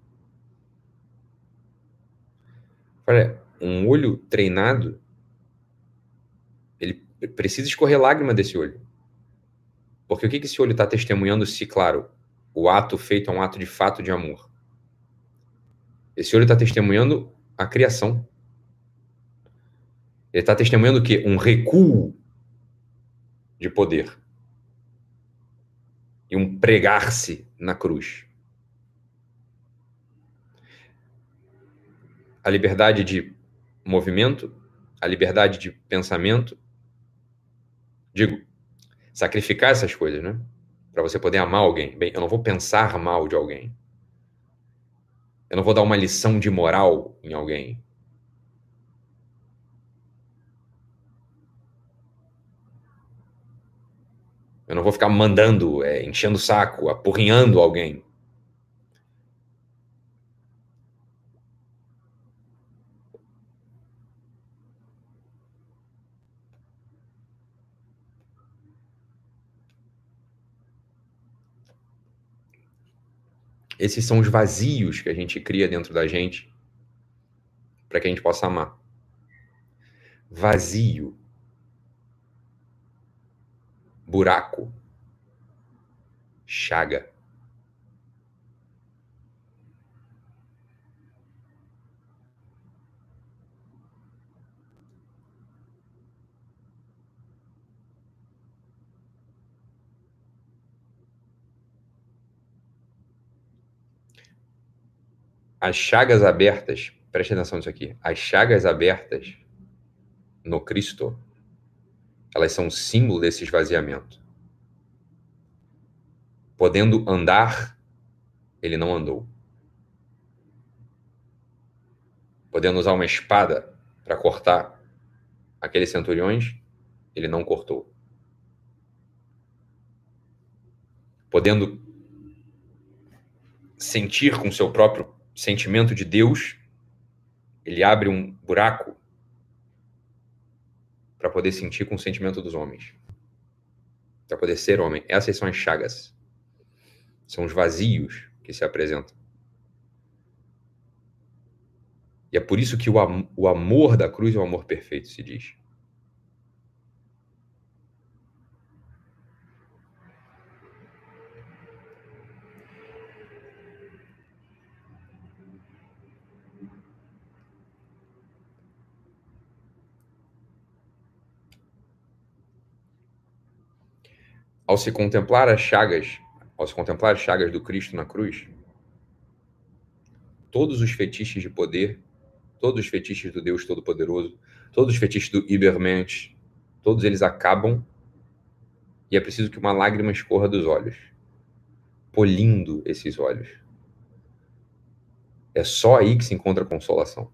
Olha, um olho treinado, ele precisa escorrer lágrima desse olho. Porque o que esse olho está testemunhando se, claro, o ato feito é um ato de fato de amor. Esse olho está testemunhando a criação. Ele está testemunhando o quê? Um recuo de poder. E um pregar-se na cruz. A liberdade de movimento, a liberdade de pensamento. Digo, sacrificar essas coisas, né? Para você poder amar alguém. Bem, eu não vou pensar mal de alguém. Eu não vou dar uma lição de moral em alguém. Eu não vou ficar mandando, é, enchendo o saco, apurrinhando alguém. Esses são os vazios que a gente cria dentro da gente para que a gente possa amar. Vazio. Buraco. Chaga. As chagas abertas, preste atenção nisso aqui, as chagas abertas no Cristo, elas são símbolo desse esvaziamento. Podendo andar, ele não andou. Podendo usar uma espada para cortar aqueles centuriões, ele não cortou. Podendo sentir com seu próprio sentimento de Deus, ele abre um buraco para poder sentir com o sentimento dos homens. Para poder ser homem. Essas são as chagas. São os vazios que se apresentam. E é por isso que o, am o amor da cruz é o amor perfeito, se diz. Ao se contemplar as chagas, ao se contemplar as chagas do Cristo na cruz, todos os fetiches de poder, todos os fetiches do Deus Todo-Poderoso, todos os fetiches do Ibermensch, todos eles acabam e é preciso que uma lágrima escorra dos olhos, polindo esses olhos. É só aí que se encontra consolação.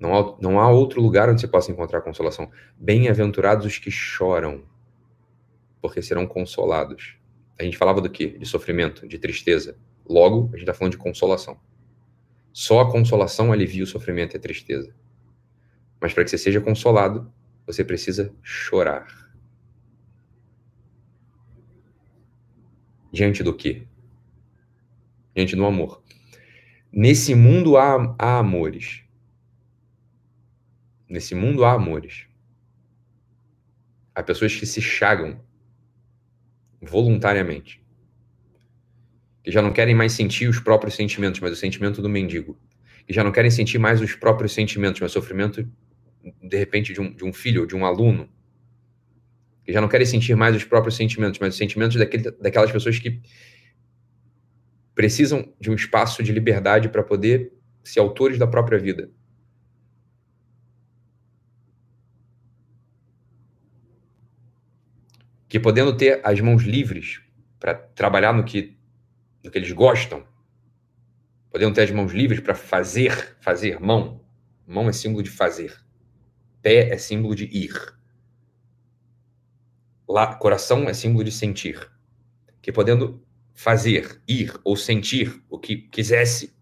Não há, não há outro lugar onde se possa encontrar consolação. Bem-aventurados os que choram, porque serão consolados. A gente falava do quê? De sofrimento, de tristeza. Logo, a gente está falando de consolação. Só a consolação alivia o sofrimento e a tristeza. Mas para que você seja consolado, você precisa chorar. Diante do quê? Diante do amor. Nesse mundo há, há amores. Nesse mundo há amores. Há pessoas que se chagam voluntariamente. Que já não querem mais sentir os próprios sentimentos, mas o sentimento do mendigo. Que já não querem sentir mais os próprios sentimentos, mas o sofrimento, de repente, de um, de um filho ou de um aluno. Que já não querem sentir mais os próprios sentimentos, mas os sentimentos daquele, daquelas pessoas que precisam de um espaço de liberdade para poder ser autores da própria vida. Que podendo ter as mãos livres para trabalhar no que, no que eles gostam, podendo ter as mãos livres para fazer, fazer mão. Mão é símbolo de fazer. Pé é símbolo de ir. Lá, coração é símbolo de sentir. Que podendo fazer, ir ou sentir o que quisesse,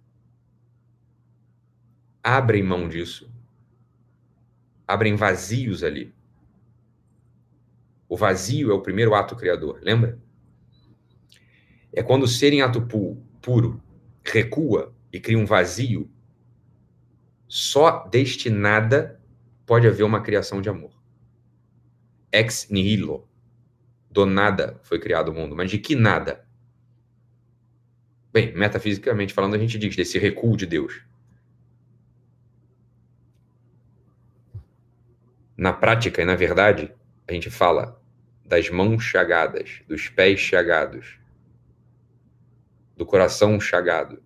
abrem mão disso. Abrem vazios ali. O vazio é o primeiro ato criador, lembra? É quando o ser em ato pu puro recua e cria um vazio, só deste nada pode haver uma criação de amor. Ex nihilo. Do nada foi criado o mundo. Mas de que nada? Bem, metafisicamente falando, a gente diz desse recuo de Deus. Na prática e na verdade, a gente fala das mãos chagadas, dos pés chagados, do coração chagado.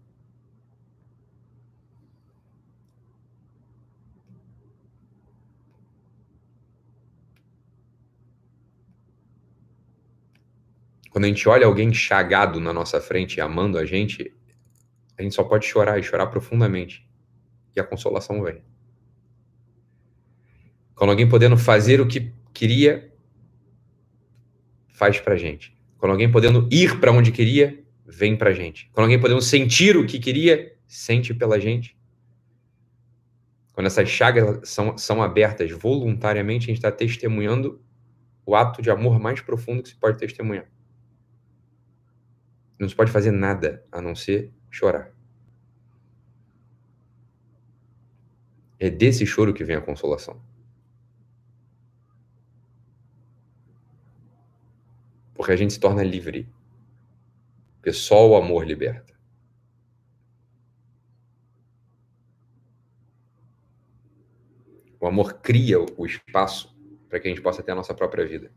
Quando a gente olha alguém chagado na nossa frente, amando a gente, a gente só pode chorar e chorar profundamente. E a consolação vem. Quando alguém podendo fazer o que queria, faz pra gente. Quando alguém podendo ir para onde queria, vem pra gente. Quando alguém podendo sentir o que queria, sente pela gente. Quando essas chagas são, são abertas voluntariamente, a gente está testemunhando o ato de amor mais profundo que se pode testemunhar. Não se pode fazer nada a não ser chorar. É desse choro que vem a consolação. Porque a gente se torna livre. Porque só o amor liberta. O amor cria o espaço para que a gente possa ter a nossa própria vida.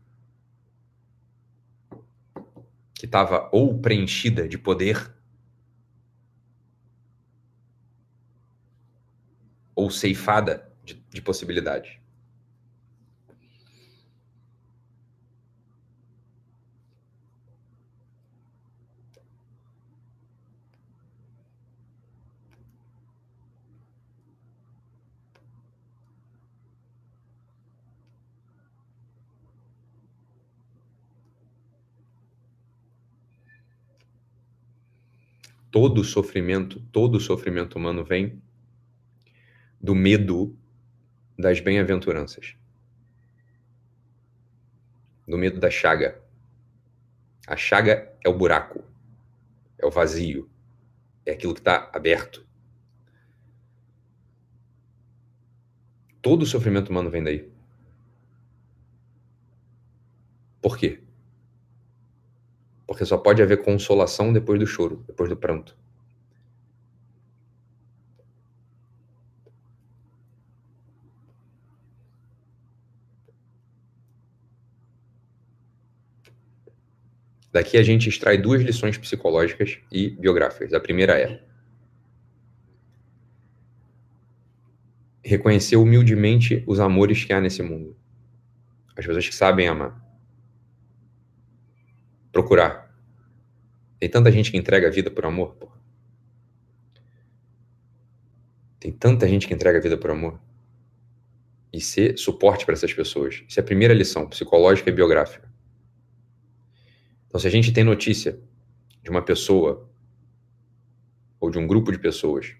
que estava ou preenchida de poder ou ceifada de, de possibilidade. Todo sofrimento, todo sofrimento humano vem do medo das bem-aventuranças. Do medo da chaga. A chaga é o buraco, é o vazio, é aquilo que está aberto. Todo sofrimento humano vem daí. Por quê? Porque só pode haver consolação depois do choro, depois do pranto. Daqui a gente extrai duas lições psicológicas e biográficas. A primeira é reconhecer humildemente os amores que há nesse mundo. As pessoas que sabem amar. Procurar tem tanta gente que entrega a vida por amor, pô. Tem tanta gente que entrega a vida por amor. E ser suporte para essas pessoas. Isso é a primeira lição, psicológica e biográfica. Então, se a gente tem notícia de uma pessoa ou de um grupo de pessoas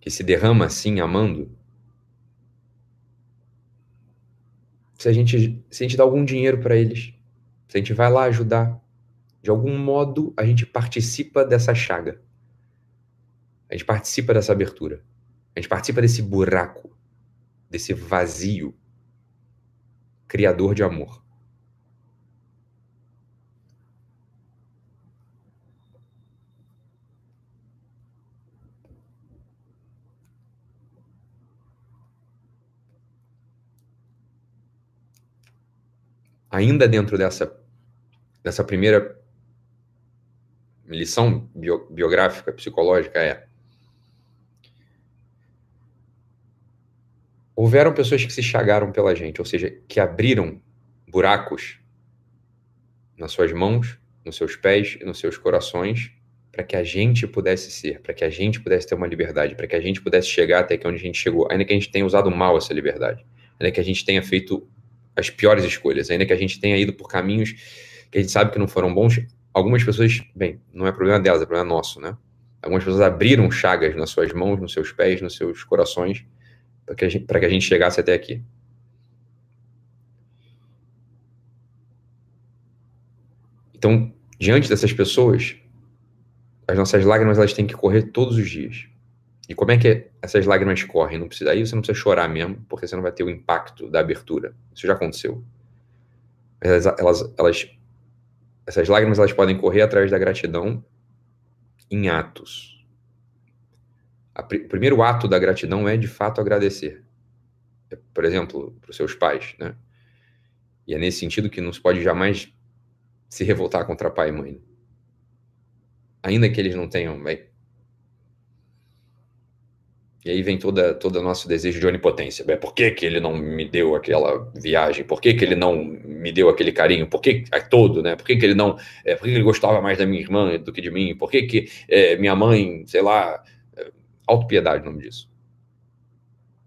que se derrama assim amando, se a gente, se a gente dá algum dinheiro para eles, se a gente vai lá ajudar, de algum modo, a gente participa dessa chaga. A gente participa dessa abertura. A gente participa desse buraco, desse vazio criador de amor. Ainda dentro dessa, dessa primeira lição bio, biográfica, psicológica é: houveram pessoas que se chagaram pela gente, ou seja, que abriram buracos nas suas mãos, nos seus pés e nos seus corações, para que a gente pudesse ser, para que a gente pudesse ter uma liberdade, para que a gente pudesse chegar até onde a gente chegou, ainda que a gente tenha usado mal essa liberdade, ainda que a gente tenha feito as piores escolhas, ainda que a gente tenha ido por caminhos que a gente sabe que não foram bons. Algumas pessoas, bem, não é problema delas, é problema nosso, né? Algumas pessoas abriram chagas nas suas mãos, nos seus pés, nos seus corações, para que, que a gente chegasse até aqui. Então, diante dessas pessoas, as nossas lágrimas elas têm que correr todos os dias. E como é que essas lágrimas correm? Não precisa, aí você não precisa chorar mesmo, porque você não vai ter o impacto da abertura. Isso já aconteceu. Elas, elas, elas, essas lágrimas elas podem correr atrás da gratidão em atos. A, o primeiro ato da gratidão é de fato agradecer. É, por exemplo, para os seus pais, né? E é nesse sentido que não se pode jamais se revoltar contra pai e mãe. Ainda que eles não tenham. E aí vem toda todo o nosso desejo de onipotência. Bem, por que, que ele não me deu aquela viagem? Por que, que ele não me deu aquele carinho? Por que é todo, né? Por que, que ele não, é, por que, ele gostava mais da minha irmã do que de mim? Por que que é, minha mãe, sei lá, é, autopiedade, o nome disso.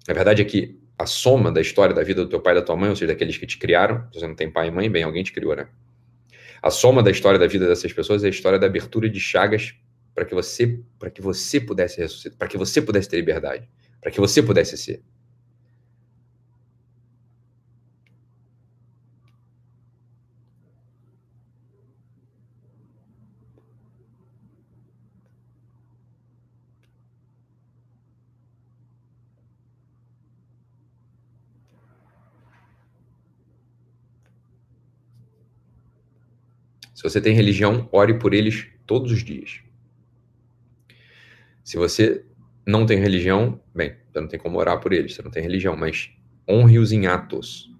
A verdade é que a soma da história da vida do teu pai e da tua mãe, ou seja, daqueles que te criaram, você não tem pai e mãe, bem, alguém te criou, né? A soma da história da vida dessas pessoas é a história da abertura de chagas para que você, para que você pudesse ressuscitar, para que você pudesse ter liberdade, para que você pudesse ser. Se você tem religião, ore por eles todos os dias. Se você não tem religião, bem, você não tem como orar por eles, você não tem religião, mas honre-os em atos.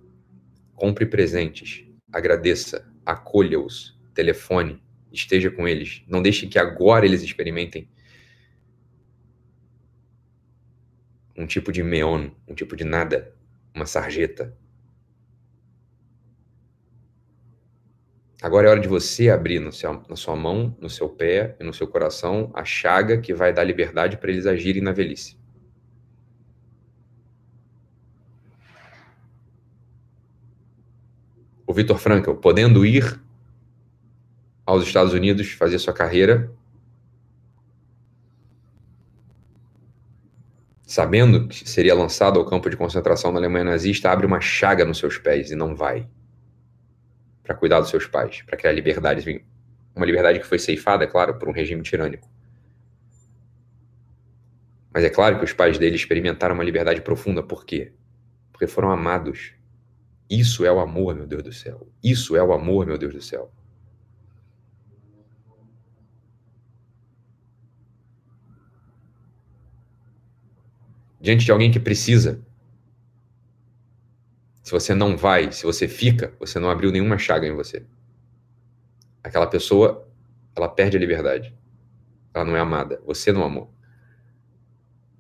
Compre presentes, agradeça, acolha-os, telefone, esteja com eles. Não deixe que agora eles experimentem um tipo de meon, um tipo de nada, uma sarjeta, Agora é hora de você abrir no seu, na sua mão, no seu pé e no seu coração a chaga que vai dar liberdade para eles agirem na velhice. O Vitor Frankl, podendo ir aos Estados Unidos fazer sua carreira, sabendo que seria lançado ao campo de concentração na Alemanha nazista, abre uma chaga nos seus pés e não vai para cuidar dos seus pais, para criar liberdade, uma liberdade que foi ceifada, claro, por um regime tirânico. Mas é claro que os pais dele experimentaram uma liberdade profunda, por quê? Porque foram amados. Isso é o amor, meu Deus do céu. Isso é o amor, meu Deus do céu. Diante de alguém que precisa, se você não vai, se você fica, você não abriu nenhuma chaga em você. Aquela pessoa, ela perde a liberdade. Ela não é amada. Você não amou.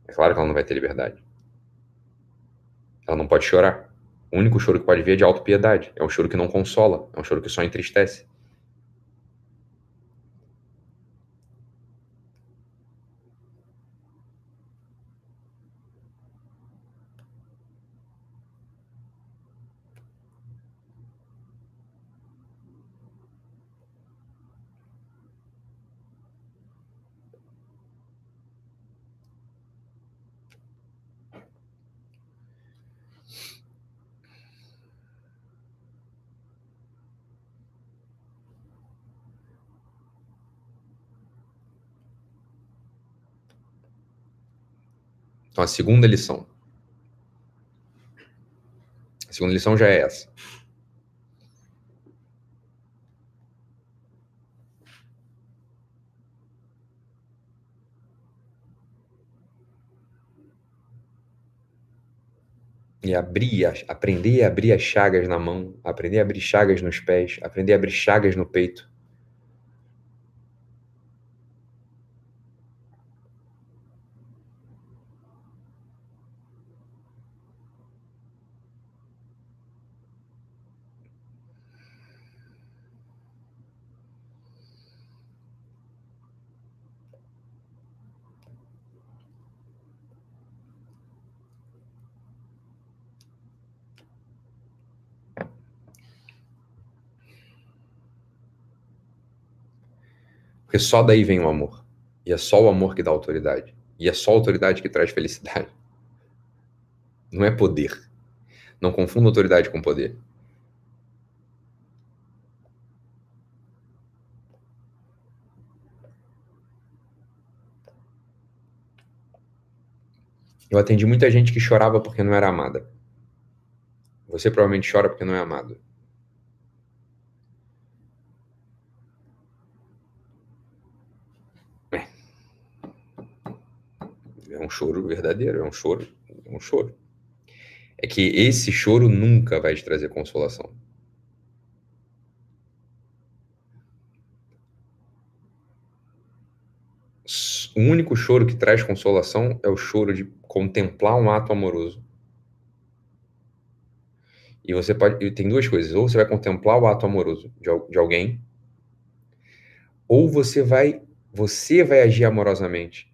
É claro que ela não vai ter liberdade. Ela não pode chorar. O único choro que pode vir é de autopiedade. É um choro que não consola. É um choro que só entristece. Então, a segunda lição. A segunda lição já é essa. E abrir, aprender a abrir as chagas na mão, aprender a abrir chagas nos pés, aprender a abrir chagas no peito. Porque só daí vem o amor. E é só o amor que dá autoridade. E é só a autoridade que traz felicidade. Não é poder. Não confunda autoridade com poder. Eu atendi muita gente que chorava porque não era amada. Você provavelmente chora porque não é amado. Um choro verdadeiro, é um choro, é um choro. É que esse choro nunca vai te trazer consolação. O único choro que traz consolação é o choro de contemplar um ato amoroso. E você pode. Tem duas coisas. Ou você vai contemplar o ato amoroso de, de alguém, ou você vai. Você vai agir amorosamente.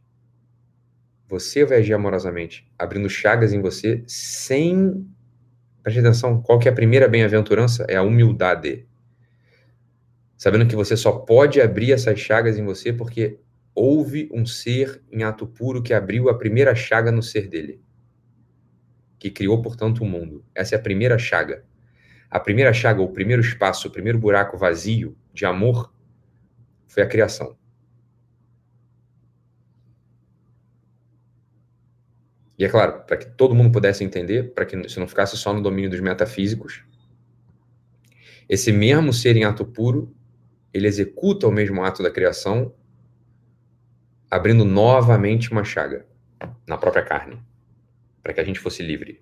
Você vai agir amorosamente, abrindo chagas em você sem. Preste atenção, qual que é a primeira bem-aventurança? É a humildade. Sabendo que você só pode abrir essas chagas em você porque houve um ser em ato puro que abriu a primeira chaga no ser dele, que criou, portanto, o mundo. Essa é a primeira chaga. A primeira chaga, o primeiro espaço, o primeiro buraco vazio de amor foi a criação. E é claro, para que todo mundo pudesse entender, para que isso não ficasse só no domínio dos metafísicos, esse mesmo ser em ato puro, ele executa o mesmo ato da criação abrindo novamente uma chaga na própria carne, para que a gente fosse livre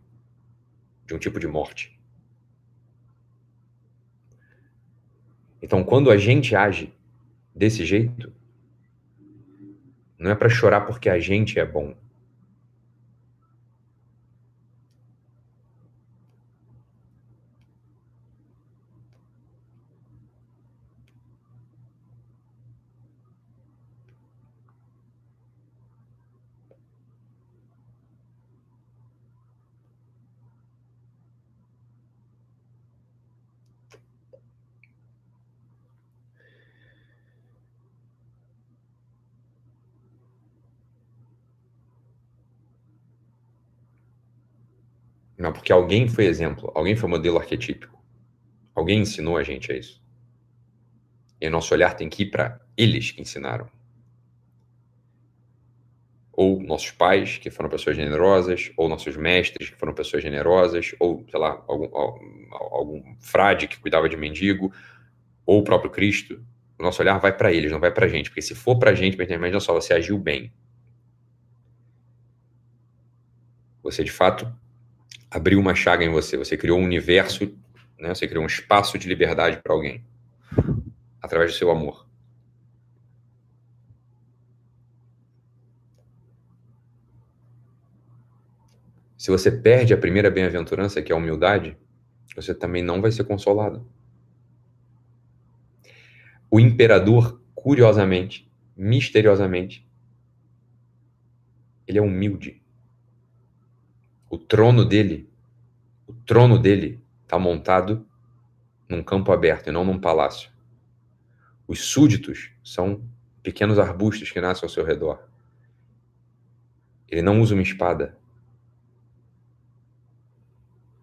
de um tipo de morte. Então, quando a gente age desse jeito, não é para chorar porque a gente é bom. Não, porque alguém foi exemplo, alguém foi modelo arquetípico. Alguém ensinou a gente a isso. E nosso olhar tem que ir para eles que ensinaram. Ou nossos pais, que foram pessoas generosas, ou nossos mestres, que foram pessoas generosas, ou, sei lá, algum, algum frade que cuidava de mendigo, ou o próprio Cristo. O nosso olhar vai para eles, não vai para a gente. Porque se for para a gente, imagina só, você agiu bem. Você, de fato, abriu uma chaga em você, você criou um universo, né? você criou um espaço de liberdade para alguém, através do seu amor. Se você perde a primeira bem-aventurança, que é a humildade, você também não vai ser consolado. O imperador, curiosamente, misteriosamente, ele é humilde o trono dele, o trono dele está montado num campo aberto e não num palácio. Os súditos são pequenos arbustos que nascem ao seu redor. Ele não usa uma espada.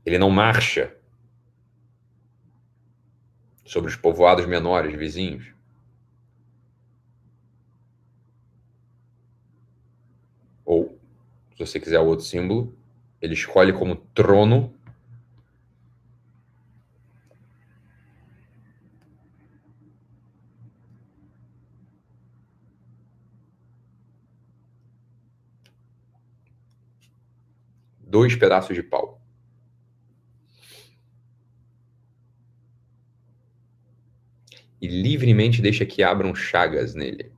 Ele não marcha sobre os povoados menores vizinhos. Ou, se você quiser outro símbolo, ele escolhe como trono dois pedaços de pau. E livremente deixa que abram chagas nele.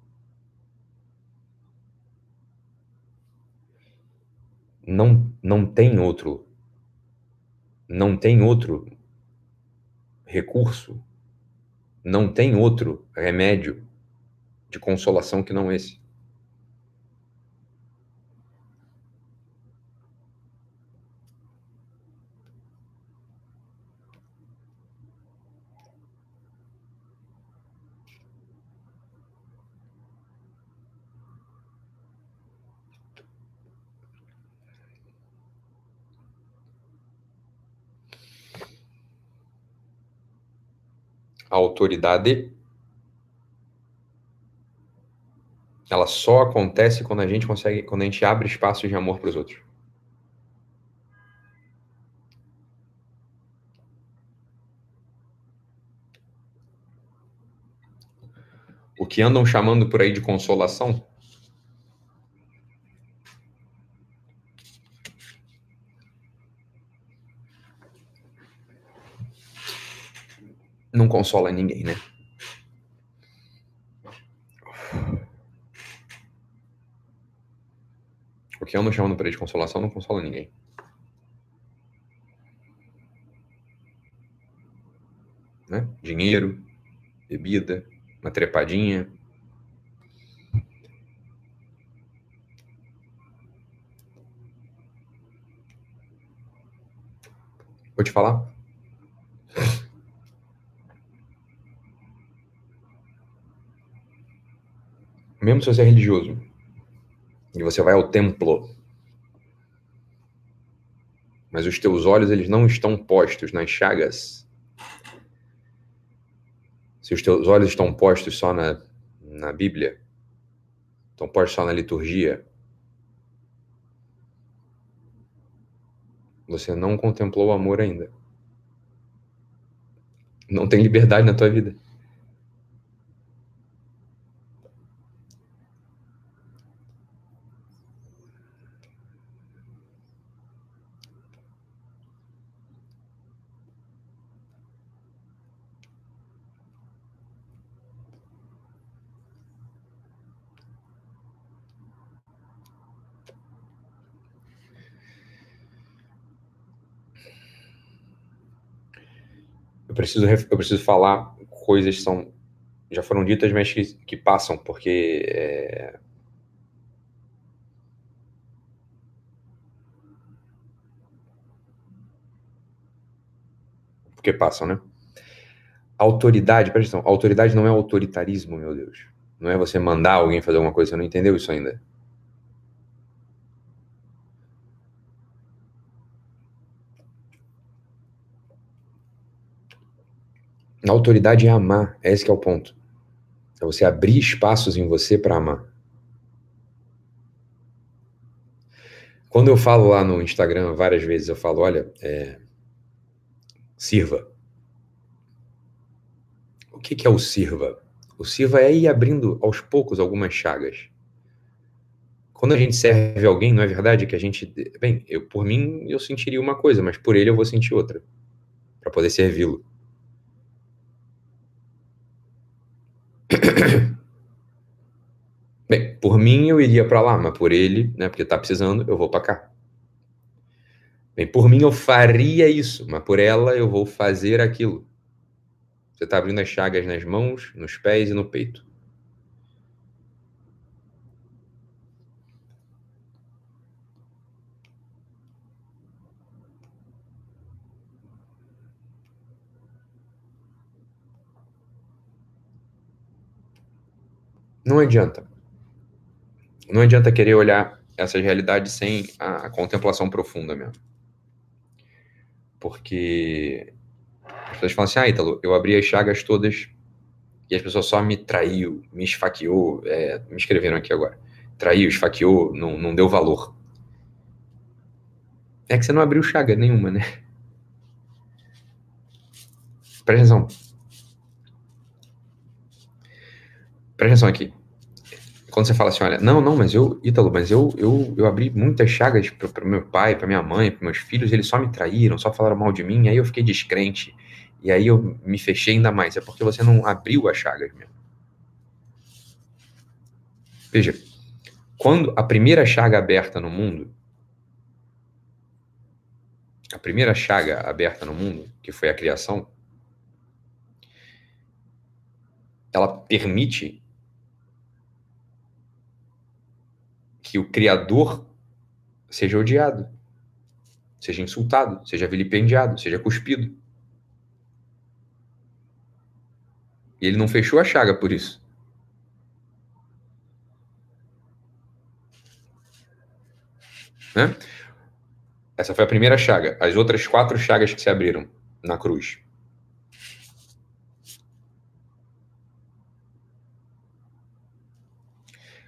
Não, não tem outro não tem outro recurso, não tem outro remédio de consolação que não esse. A autoridade ela só acontece quando a gente consegue, quando a gente abre espaço de amor para os outros. O que andam chamando por aí de consolação não consola ninguém, né? O que eu não chamo por de consolação não consola ninguém. Né? Dinheiro, bebida, uma trepadinha. Vou te falar. Mesmo se você é religioso, e você vai ao templo, mas os teus olhos eles não estão postos nas chagas. Se os teus olhos estão postos só na, na Bíblia, estão postos só na liturgia, você não contemplou o amor ainda. Não tem liberdade na tua vida. Eu preciso, eu preciso falar coisas que são, já foram ditas, mas que, que passam, porque. É... Porque passam, né? Autoridade, presta atenção, autoridade não é autoritarismo, meu Deus. Não é você mandar alguém fazer alguma coisa, você não entendeu isso ainda. A autoridade é amar, é esse que é o ponto. É você abrir espaços em você para amar. Quando eu falo lá no Instagram, várias vezes eu falo, olha, é, sirva. O que, que é o sirva? O sirva é ir abrindo aos poucos algumas chagas. Quando a gente serve alguém, não é verdade que a gente. Bem, eu por mim eu sentiria uma coisa, mas por ele eu vou sentir outra. Para poder servi-lo. Bem, por mim eu iria para lá, mas por ele, né, porque tá precisando, eu vou para cá. Bem, por mim eu faria isso, mas por ela eu vou fazer aquilo. Você está abrindo as chagas nas mãos, nos pés e no peito. Não adianta. Não adianta querer olhar essas realidades sem a, a contemplação profunda mesmo. Porque as pessoas falam assim, ah, Ítalo, eu abri as chagas todas e as pessoas só me traiu, me esfaqueou, é, me escreveram aqui agora. Traiu, esfaqueou, não, não deu valor. É que você não abriu chaga nenhuma, né? Presta atenção. Presta atenção aqui. Quando você fala assim, olha, não, não, mas eu, Ítalo, mas eu, eu, eu abri muitas chagas para meu pai, para minha mãe, para meus filhos, eles só me traíram, só falaram mal de mim, aí eu fiquei descrente. E aí eu me fechei ainda mais. É porque você não abriu as chagas mesmo. Veja, quando a primeira chaga aberta no mundo, a primeira chaga aberta no mundo, que foi a criação, ela permite que o Criador seja odiado, seja insultado, seja vilipendiado, seja cuspido. E ele não fechou a chaga por isso. Né? Essa foi a primeira chaga. As outras quatro chagas que se abriram na cruz.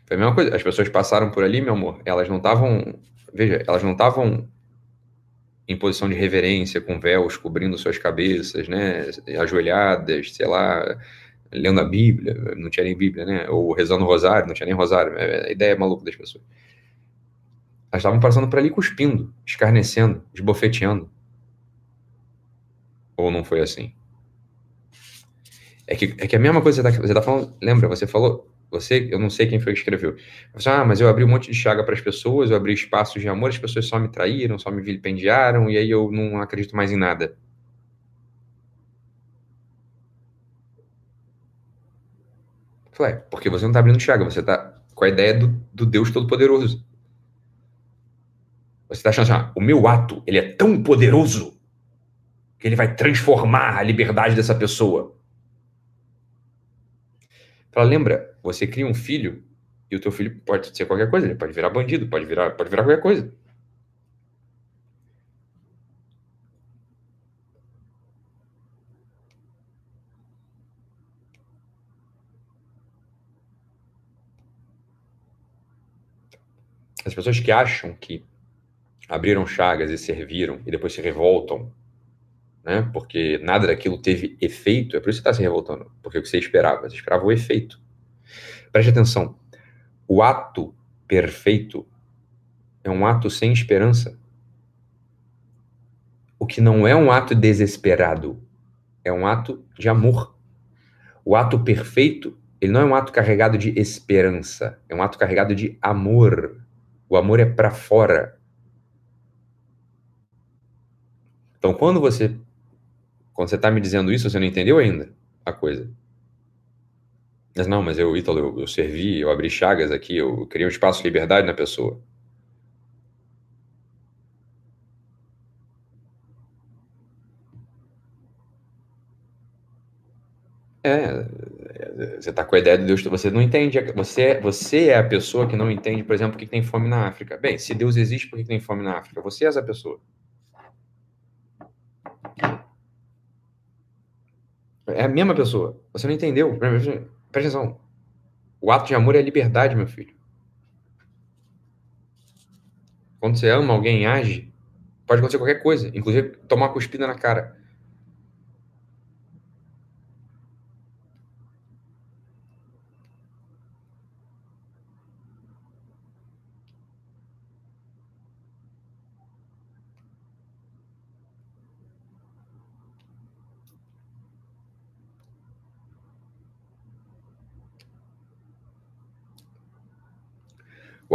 Foi a mesma coisa. As pessoas passaram por ali, meu amor, elas não estavam. Veja, elas não estavam em posição de reverência, com véus cobrindo suas cabeças, né? Ajoelhadas, sei lá, lendo a Bíblia, não tinha nem Bíblia, né? Ou rezando o rosário, não tinha nem rosário. É, a ideia é maluca das pessoas. Elas estavam passando por ali cuspindo, escarnecendo, esbofeteando. Ou não foi assim? É que, é que a mesma coisa que você está tá falando. Lembra, você falou você, eu não sei quem foi que escreveu. Você, ah, mas eu abri um monte de chaga para as pessoas, eu abri espaços de amor, as pessoas só me traíram, só me vilipendiaram, e aí eu não acredito mais em nada. Falei, porque você não está abrindo chaga, você está com a ideia do, do Deus Todo-Poderoso. Você está achando assim, ah, o meu ato, ele é tão poderoso que ele vai transformar a liberdade dessa pessoa. Fala, lembra, você cria um filho e o teu filho pode ser qualquer coisa, ele pode virar bandido, pode virar, pode virar qualquer coisa. As pessoas que acham que abriram chagas e serviram e depois se revoltam, né? Porque nada daquilo teve efeito, é por isso que está se revoltando, porque o que você esperava? Você esperava o efeito. Preste atenção. O ato perfeito é um ato sem esperança. O que não é um ato desesperado, é um ato de amor. O ato perfeito, ele não é um ato carregado de esperança, é um ato carregado de amor. O amor é para fora. Então, quando você quando você está me dizendo isso, você não entendeu ainda a coisa. Mas não, mas eu, Ítalo, eu, eu servi, eu abri chagas aqui, eu criei um espaço de liberdade na pessoa. É, você está com a ideia de Deus, você não entende, você, você é a pessoa que não entende, por exemplo, que tem fome na África. Bem, se Deus existe, por que tem fome na África? Você é essa pessoa. É a mesma pessoa. Você não entendeu. Presta atenção. O ato de amor é liberdade, meu filho. Quando você ama alguém age, pode acontecer qualquer coisa, inclusive tomar cuspida na cara.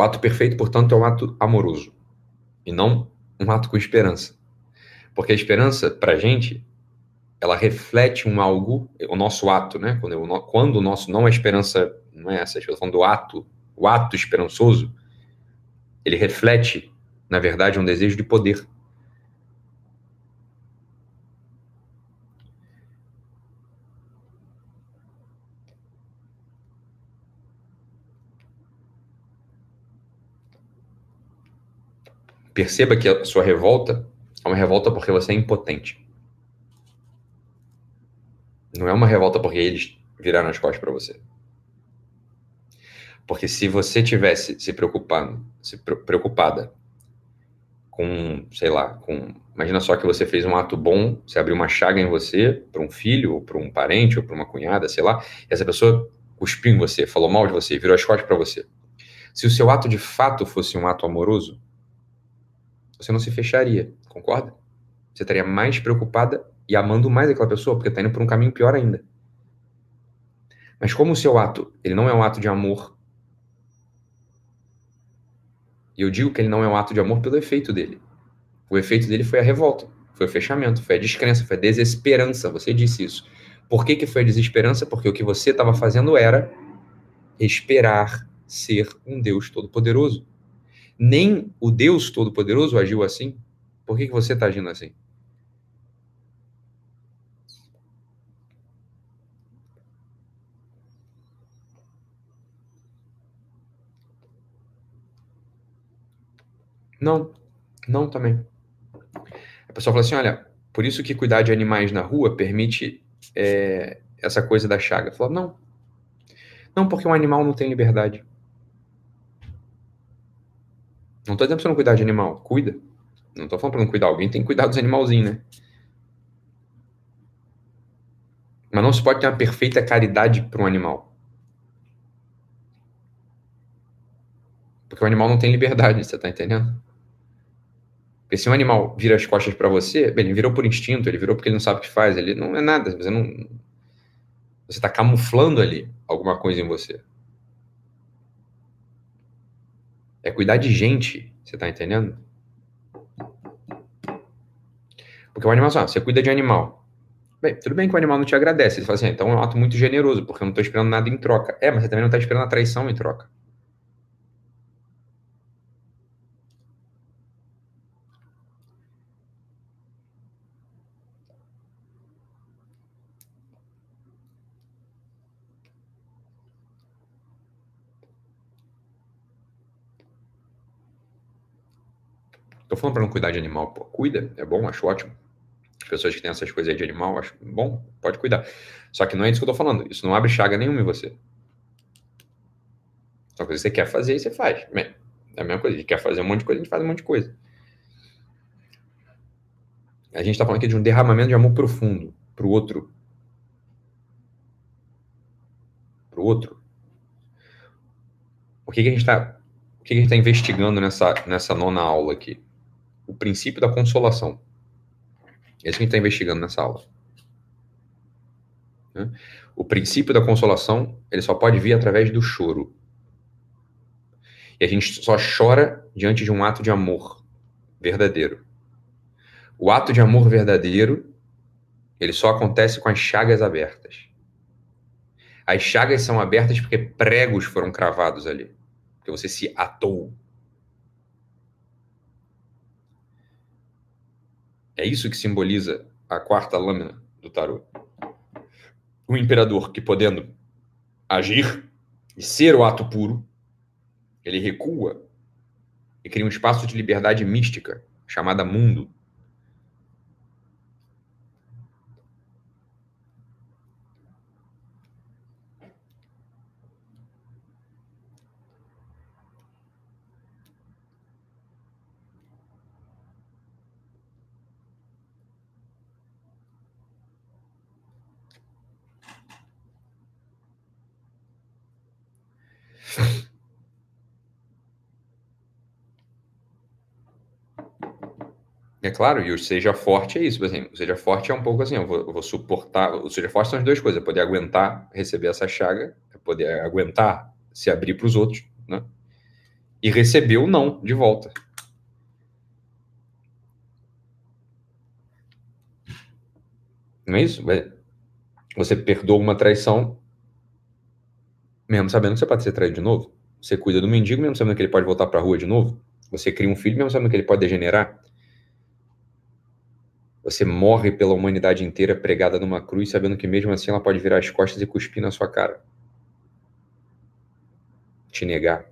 O ato perfeito, portanto, é um ato amoroso e não um ato com esperança. Porque a esperança, para a gente, ela reflete um algo, o nosso ato, né? Quando, eu, quando o nosso não é esperança, não é essa, estou falando do ato, o ato esperançoso, ele reflete, na verdade, um desejo de poder. Perceba que a sua revolta é uma revolta porque você é impotente. Não é uma revolta porque eles viraram as costas para você. Porque se você tivesse se preocupando, se preocupada com, sei lá, com, imagina só que você fez um ato bom, você abriu uma chaga em você para um filho, ou para um parente, ou para uma cunhada, sei lá, e essa pessoa cuspiu em você, falou mal de você, virou as costas para você. Se o seu ato de fato fosse um ato amoroso, você não se fecharia, concorda? Você estaria mais preocupada e amando mais aquela pessoa, porque está indo por um caminho pior ainda. Mas como o seu ato, ele não é um ato de amor, e eu digo que ele não é um ato de amor pelo efeito dele. O efeito dele foi a revolta, foi o fechamento, foi a descrença, foi a desesperança. Você disse isso. Por que, que foi a desesperança? Porque o que você estava fazendo era esperar ser um Deus todo-poderoso. Nem o Deus Todo-Poderoso agiu assim. Por que, que você está agindo assim? Não, não também. A pessoa fala assim: olha, por isso que cuidar de animais na rua permite é, essa coisa da chaga. Fala, não. Não, porque um animal não tem liberdade. Não tô dizendo pra você não cuidar de animal. Cuida. Não tô falando pra não cuidar. Alguém tem que cuidar dos animalzinhos, né? Mas não se pode ter uma perfeita caridade para um animal. Porque o animal não tem liberdade, você tá entendendo? Porque se um animal vira as costas para você, bem, ele virou por instinto, ele virou porque ele não sabe o que faz, ele não é nada, você não você está camuflando ali alguma coisa em você. É cuidar de gente, você tá entendendo? Porque o animal, ah, você cuida de animal. Bem, tudo bem que o animal não te agradece. Ele fala assim, ah, então é um ato muito generoso, porque eu não estou esperando nada em troca. É, mas você também não está esperando a traição em troca. Tô falando para não cuidar de animal, pô. Cuida, é bom, acho ótimo. As pessoas que têm essas coisas aí de animal, acho bom, pode cuidar. Só que não é isso que eu tô falando. Isso não abre chaga nenhuma em você. Só que você quer fazer e você faz. É a mesma coisa. A gente quer fazer um monte de coisa, a gente faz um monte de coisa. A gente está falando aqui de um derramamento de amor profundo para o outro. Para o outro. O que, que a gente está está investigando nessa, nessa nona aula aqui? O princípio da consolação. É isso que a gente está investigando nessa aula. Né? O princípio da consolação, ele só pode vir através do choro. E a gente só chora diante de um ato de amor verdadeiro. O ato de amor verdadeiro, ele só acontece com as chagas abertas. As chagas são abertas porque pregos foram cravados ali. Porque você se atou É isso que simboliza a quarta lâmina do tarô. O imperador que, podendo agir e ser o ato puro, ele recua e cria um espaço de liberdade mística chamada mundo. É claro, e o seja forte é isso, por exemplo. O seja forte é um pouco assim, eu vou, eu vou suportar. O seja forte são as duas coisas: é poder aguentar receber essa chaga, é poder aguentar se abrir para os outros, né? E receber o não de volta. Não é isso? Você perdoa uma traição, mesmo sabendo que você pode ser traído de novo. Você cuida do mendigo, mesmo sabendo que ele pode voltar para a rua de novo. Você cria um filho, mesmo sabendo que ele pode degenerar. Você morre pela humanidade inteira pregada numa cruz, sabendo que mesmo assim ela pode virar as costas e cuspir na sua cara. Te negar.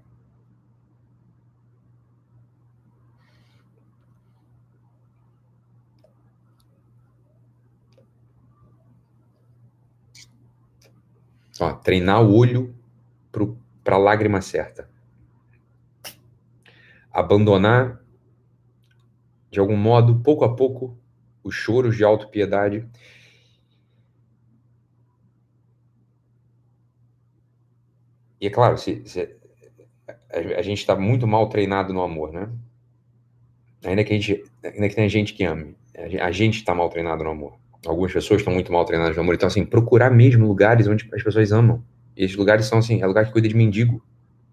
Ó, treinar o olho para a lágrima certa. Abandonar, de algum modo, pouco a pouco, os choros de autopiedade. E é claro, se, se a, a, gente está muito mal treinado no amor, né? Ainda que a gente, ainda que tenha gente que ame, a gente está mal treinado no amor. Algumas pessoas estão muito mal treinadas no amor. Então, assim, procurar mesmo lugares onde as pessoas amam. E esses lugares são, assim, é lugar que cuida de mendigo.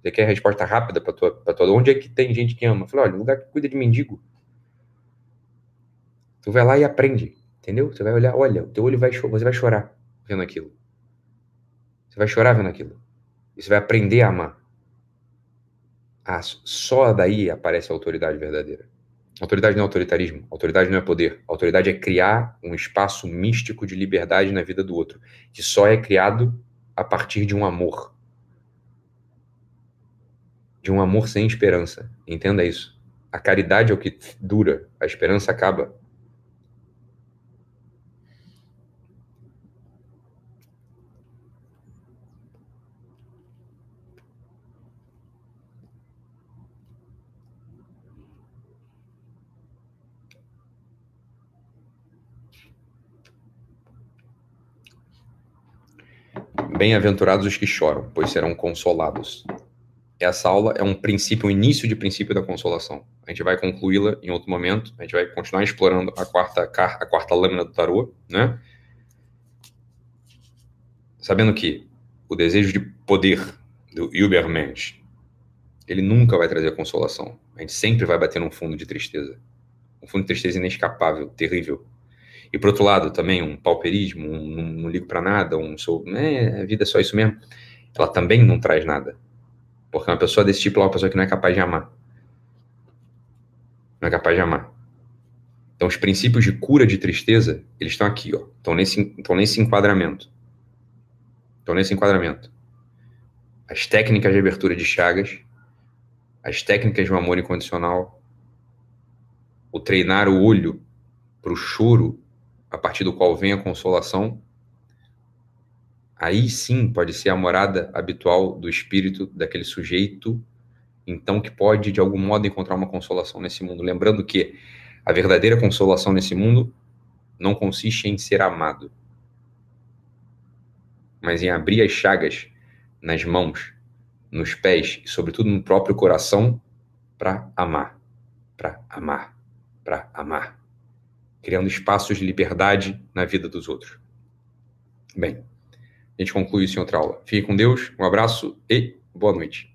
Você quer a resposta rápida para tua, tua. Onde é que tem gente que ama? Fala, olha, lugar que cuida de mendigo. Tu vai lá e aprende, entendeu? Você vai olhar, olha, o teu olho vai você vai chorar vendo aquilo. Você vai chorar vendo aquilo. E você vai aprender a amar. Ah, só daí aparece a autoridade verdadeira. Autoridade não é autoritarismo, autoridade não é poder. Autoridade é criar um espaço místico de liberdade na vida do outro, que só é criado a partir de um amor. De um amor sem esperança. Entenda isso. A caridade é o que dura, a esperança acaba. Bem-aventurados os que choram, pois serão consolados. Essa aula é um princípio, um início de princípio da consolação. A gente vai concluí-la em outro momento. A gente vai continuar explorando a quarta, a quarta lâmina do tarô, né? Sabendo que o desejo de poder do Übermensch, ele nunca vai trazer consolação. A gente sempre vai bater num fundo de tristeza. Um fundo de tristeza inescapável, terrível. E por outro lado, também um pauperismo, um, um não ligo para nada, um sou, né, a vida é só isso mesmo. Ela também não traz nada. Porque uma pessoa desse tipo é uma pessoa que não é capaz de amar. Não é capaz de amar. Então, os princípios de cura de tristeza, eles estão aqui, ó. Estão nesse, estão nesse enquadramento. Estão nesse enquadramento. As técnicas de abertura de chagas, as técnicas de um amor incondicional, o treinar o olho para o choro a partir do qual vem a consolação, aí sim pode ser a morada habitual do espírito daquele sujeito, então que pode de algum modo encontrar uma consolação nesse mundo. Lembrando que a verdadeira consolação nesse mundo não consiste em ser amado, mas em abrir as chagas nas mãos, nos pés e, sobretudo, no próprio coração para amar, para amar, para amar criando espaços de liberdade na vida dos outros. Bem, a gente conclui isso em outra aula. Fique com Deus, um abraço e boa noite.